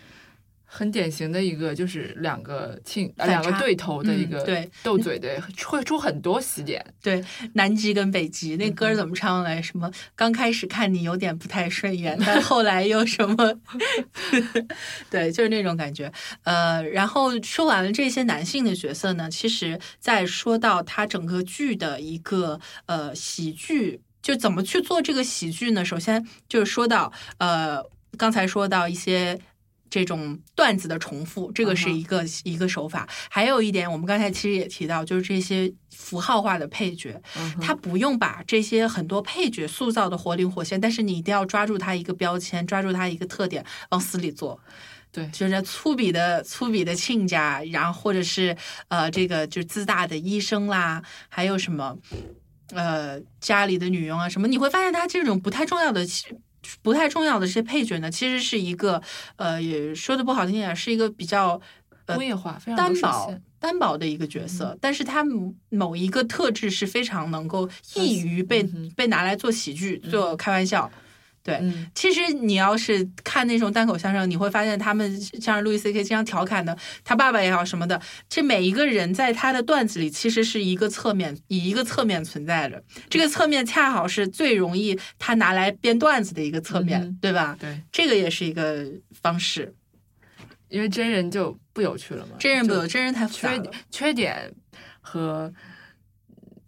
很典型的一个就是两个亲两个对头的一个对斗嘴的，会出很多喜点。对，南极跟北极那歌怎么唱来？什么刚开始看你有点不太顺眼，[LAUGHS] 但后来又什么？[LAUGHS] 对，就是那种感觉。呃，然后说完了这些男性的角色呢，其实再说到他整个剧的一个呃喜剧，就怎么去做这个喜剧呢？首先就是说到呃，刚才说到一些。这种段子的重复，这个是一个一个手法。还有一点，我们刚才其实也提到，就是这些符号化的配角，他不用把这些很多配角塑造的活灵活现，但是你一定要抓住他一个标签，抓住他一个特点，往死里做。对，就是粗鄙的粗鄙的亲家，然后或者是呃，这个就自大的医生啦，还有什么呃家里的女佣啊什么，你会发现他这种不太重要的。不太重要的这些配角呢，其实是一个呃，也说的不好听点，是一个比较工业化、非常单薄、单薄的一个角色。但是他某一个特质是非常能够易于被被拿来做喜剧、做开玩笑。对，其实你要是看那种单口相声，你会发现他们像路易 C K 经常调侃的，他爸爸也好什么的，这每一个人在他的段子里其实是一个侧面，以一个侧面存在着。这个侧面恰好是最容易他拿来编段子的一个侧面，对吧？对，这个也是一个方式。因为真人就不有趣了嘛，真人不有，真人太缺缺点和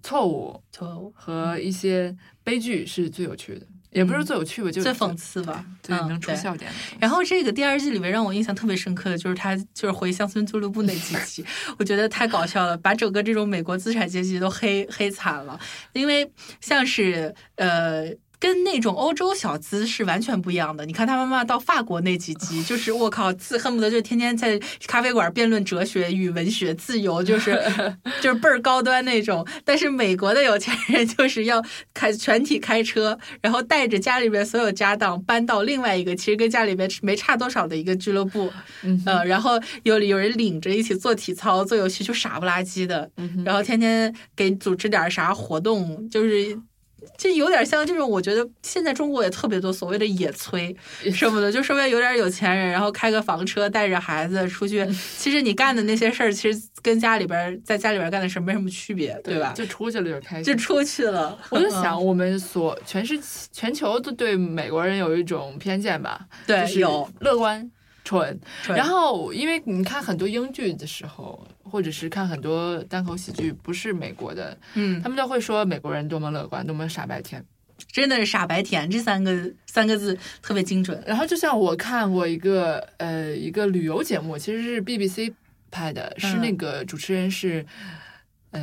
错误，错误和一些悲剧是最有趣的。也不是最有趣吧，就最讽刺吧，对，能出笑点。然后这个第二季里面让我印象特别深刻的就是他就是回乡村俱乐部那几集，[LAUGHS] 我觉得太搞笑了，把整个这种美国资产阶级都黑黑惨了。因为像是呃跟那种欧洲小资是完全不一样的。你看他妈妈到法国那几集，[LAUGHS] 就是我靠，自恨不得就天天在咖啡馆辩论哲学与文学、自由，就是 [LAUGHS] 就是倍儿高端那种。但是美国的有钱人就是要开全体开车，然后带着家里边所有家当搬到另外一个其实跟家里边没差多少的一个俱乐部，呃，然后有有人领着一起做体操、做游戏，就傻不拉几的，然后天天给组织点啥活动，就是。就有点像这种，我觉得现在中国也特别多所谓的野炊 [LAUGHS] 什么的，就稍微有点有钱人，然后开个房车，带着孩子出去。其实你干的那些事儿，其实跟家里边在家里边干的事没什么区别，对吧？就出去了就开心，就出去了。我就想，我们所全是全球都对美国人有一种偏见吧？对，有乐观。蠢，然后因为你看很多英剧的时候，或者是看很多单口喜剧，不是美国的，嗯，他们都会说美国人多么乐观，多么傻白甜，真的是傻白甜这三个三个字特别精准。然后就像我看过一个呃一个旅游节目，其实是 BBC 拍的，是那个主持人是。呃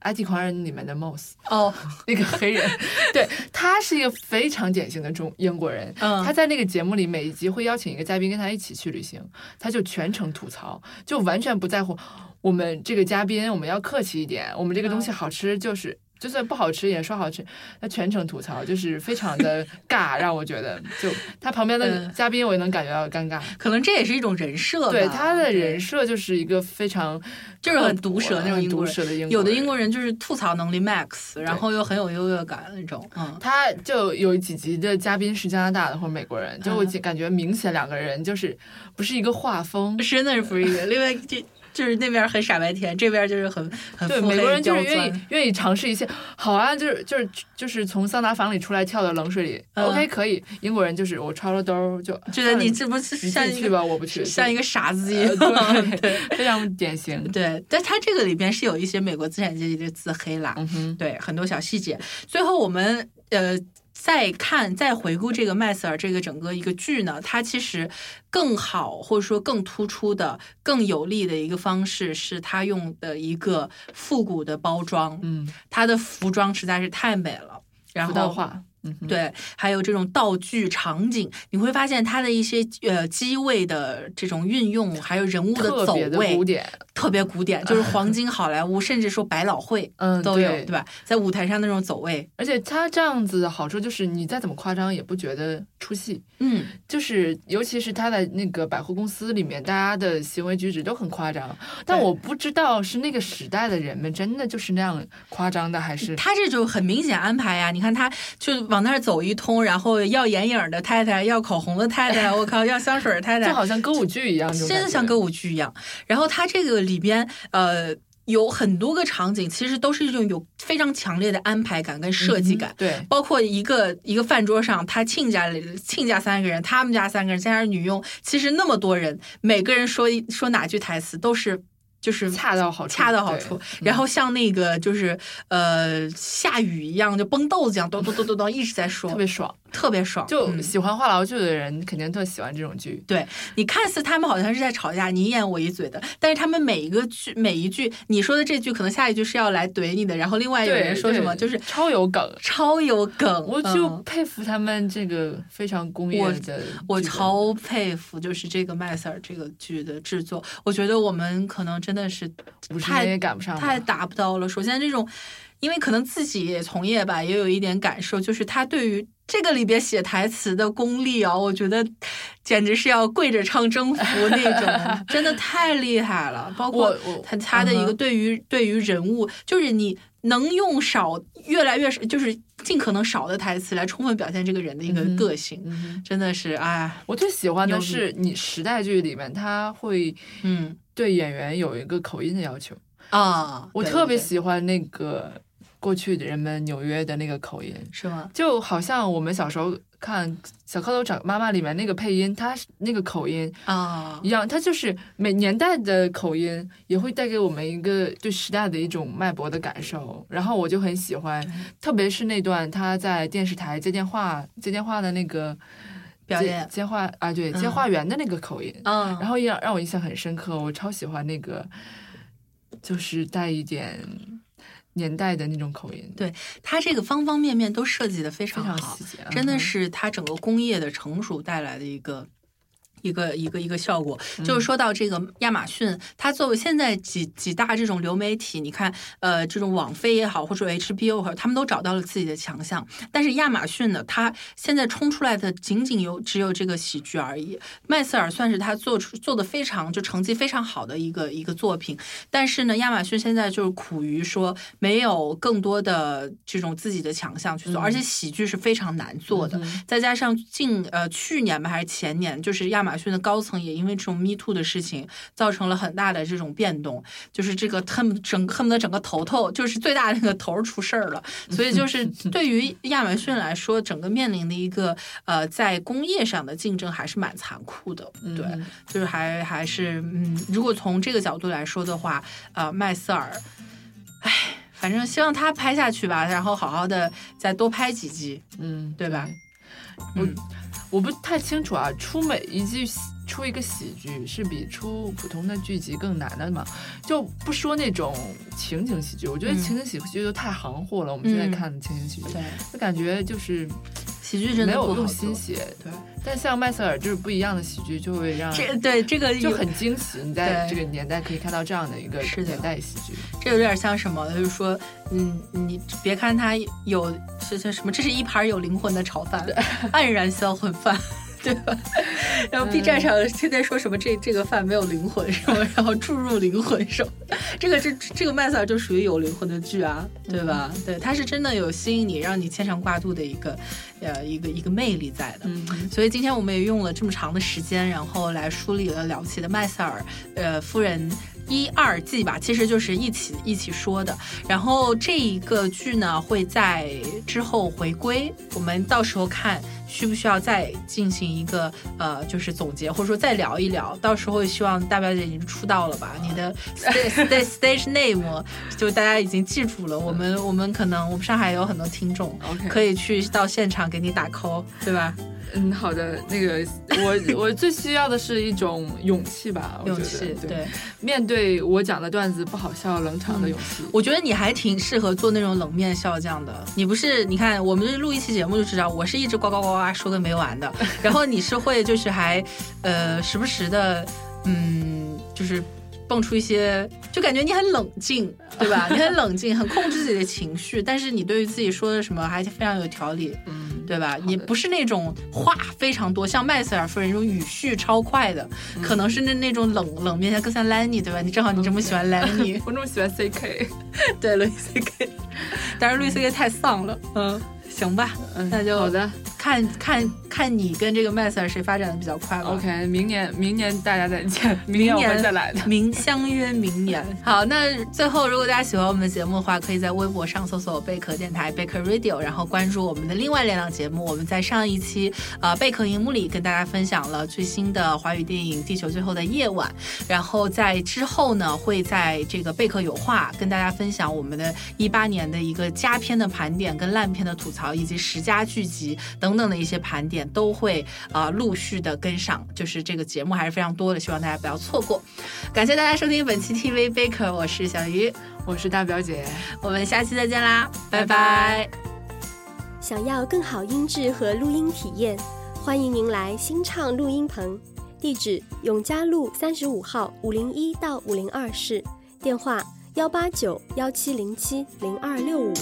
埃及狂人里面的 Moss 哦，[LAUGHS] 那个黑人，对他是一个非常典型的中英国人。嗯，他在那个节目里每一集会邀请一个嘉宾跟他一起去旅行，他就全程吐槽，就完全不在乎我们这个嘉宾，我们要客气一点，我们这个东西好吃就是。就算不好吃也说好吃，他全程吐槽，就是非常的 [LAUGHS] 尬，让我觉得就他旁边的嘉宾我也能感觉到尴尬。可能这也是一种人设，对他的人设就是一个非常就是很毒舌那种毒舌的英国人。有的英国人就是吐槽能力 max，然后又很有优越感那种。嗯，他就有几集的嘉宾是加拿大的或者美国人，就我感觉明显两个人就是不是一个画风，真的是不是一个。另外这。就是那边很傻白甜，这边就是很很对美国人就是愿意愿意尝试一些好啊，就是就是就是从桑拿房里出来跳到冷水里，OK 可以。英国人就是我揣了兜就觉得你这不是像去吧，我不去，像一个傻子一样，[LAUGHS] 对，非常典型。对，但他这个里边是有一些美国资产阶级的自黑啦，嗯哼，对，很多小细节。最后我们呃。再看再回顾这个麦瑟尔这个整个一个剧呢，它其实更好或者说更突出的、更有力的一个方式是他用的一个复古的包装，嗯，他的服装实在是太美了，然后化。对，还有这种道具场景，你会发现它的一些呃机位的这种运用，还有人物的走位，古典，特别古典，就是黄金好莱坞，甚至说百老汇，[LAUGHS] 嗯，都有，对吧？在舞台上那种走位，而且它这样子的好处就是，你再怎么夸张也不觉得出戏，嗯，就是尤其是他在那个百货公司里面，大家的行为举止都很夸张，但我不知道是那个时代的人们真的就是那样夸张的，还是他这就很明显安排呀？你看他就往。那儿走一通，然后要眼影的太太，要口红的太太，我靠，要香水的太太，就好像歌舞剧一样，真的像歌舞剧一样。然后它这个里边，呃，有很多个场景，其实都是一种有非常强烈的安排感跟设计感。对，包括一个一个饭桌上，他亲家里亲家三个人，他们家三个人加上女佣，其实那么多人，每个人说说哪句台词都是。就是恰到好处，恰到好处。然后像那个就是呃下雨一样，就崩豆子一样，咚咚咚咚咚一直在说，特别爽。特别爽，就喜欢话痨剧的人肯定特喜欢这种剧。对你看似他们好像是在吵架，你一言我一嘴的，但是他们每一个句每一句你说的这句，可能下一句是要来怼你的，然后另外有人说什么，就是超有梗，超有梗。我就佩服他们这个非常工业的，我超佩服，就是这个麦瑟尔这个剧的制作，我觉得我们可能真的是太赶不上，太达不到了。首先这种。因为可能自己也从业吧，也有一点感受，就是他对于这个里边写台词的功力啊，我觉得简直是要跪着唱征服那种，[LAUGHS] 真的太厉害了。包括他他的一个对于对于人物，就是你能用少越来越少，就是尽可能少的台词来充分表现这个人的一个个性，真的是哎。我最喜欢的是你时代剧里面他会嗯对演员有一个口音的要求啊，我特别喜欢那个。过去的人们纽约的那个口音是吗？就好像我们小时候看《小蝌蚪找妈妈》里面那个配音，他那个口音啊一样，他就是每年代的口音也会带给我们一个对时代的一种脉搏的感受。然后我就很喜欢，特别是那段他在电视台接电话接电话的那个表演接话啊，对接话员的那个口音，嗯，然后让让我印象很深刻，我超喜欢那个，就是带一点。年代的那种口音。对它这个方方面面都设计的非常好，真的是它整个工业的成熟带来的一个。一个一个一个效果，就是说到这个亚马逊，它作为现在几几大这种流媒体，你看，呃，这种网飞也好，或者 HBO，他们都找到了自己的强项。但是亚马逊呢，它现在冲出来的仅仅有只有这个喜剧而已。麦瑟尔算是他做出做的非常就成绩非常好的一个一个作品。但是呢，亚马逊现在就是苦于说没有更多的这种自己的强项去做，而且喜剧是非常难做的。再加上近呃去年吧还是前年，就是亚马亚马逊的高层也因为这种 Me Too 的事情，造成了很大的这种变动，就是这个他们整恨不得整个头头就是最大的那个头出事儿了，所以就是 [LAUGHS] 对于亚马逊来说，整个面临的一个呃在工业上的竞争还是蛮残酷的，对，就是还还是嗯，如果从这个角度来说的话，呃，麦瑟尔，唉，反正希望他拍下去吧，然后好好的再多拍几集，嗯，对吧？嗯。我不太清楚啊，出每一季出一个喜剧是比出普通的剧集更难的嘛？就不说那种情景喜剧，我觉得情景喜剧就太行货了。我们现在看的情景喜剧，就感觉就是喜剧真的没有用心写。对，但像麦瑟尔就是不一样的喜剧，就会让这对这个就很惊喜。你在这个年代可以看到这样的一个年代喜剧，这有点像什么？就是说，嗯，你别看它有是是什么，这是一盘有灵魂的炒饭，黯然销魂饭。对吧？[LAUGHS] 然后 B 站上天天说什么这这个饭没有灵魂是吧？[LAUGHS] 然后注入灵魂是吧？这个这这个麦瑟尔就属于有灵魂的剧啊，对吧？对，它是真的有吸引你，让你牵肠挂肚的一个呃一个一个魅力在的。嗯，所以今天我们也用了这么长的时间，然后来梳理了了不起的麦瑟尔呃夫人。一二季吧，其实就是一起一起说的。然后这一个剧呢，会在之后回归，我们到时候看需不需要再进行一个呃，就是总结，或者说再聊一聊。到时候希望大表姐已经出道了吧？你的 [LAUGHS] stage stage name 就大家已经记住了。我们我们可能我们上海有很多听众可以去到现场给你打 call，对吧？嗯，好的，那个我我最需要的是一种勇气吧，勇气，对，面对我讲的段子不好笑、冷场的勇气。我觉得你还挺适合做那种冷面笑匠的。你不是，你看我们录一期节目就知道，我是一直呱呱呱呱说个没完的，然后你是会就是还呃时不时的嗯就是。蹦出一些，就感觉你很冷静，对吧？你很冷静，很控制自己的情绪，但是你对于自己说的什么还非常有条理，嗯，对吧？你不是那种话非常多，像麦瑟尔夫人那种语序超快的，可能是那那种冷冷面，像更像 Lenny，对吧？你正好你这么喜欢 Lenny，[LAUGHS] 我这么喜欢 CK，[LAUGHS] 对，Louis CK，但是 Louis CK 太丧了，嗯。行吧，嗯那就好的。看看看你跟这个麦瑟尔谁发展的比较快吧。OK，明年明年大家再见，明年再来的。明相约明年。好，那最后如果大家喜欢我们的节目的话，可以在微博上搜索贝壳电台贝壳 Radio，然后关注我们的另外两档节目。我们在上一期呃贝壳荧幕里跟大家分享了最新的华语电影《地球最后的夜晚》，然后在之后呢会在这个贝壳有话跟大家分享我们的一八年的一个佳片的盘点跟烂片的吐槽。以及十佳剧集等等的一些盘点都会呃陆续的跟上，就是这个节目还是非常多的，希望大家不要错过。感谢大家收听本期 TV Baker，我是小鱼，我是大表姐，我们下期再见啦，拜拜。想要更好音质和录音体验，欢迎您来新唱录音棚，地址永嘉路三十五号五零一到五零二室，电话幺八九幺七零七零二六五。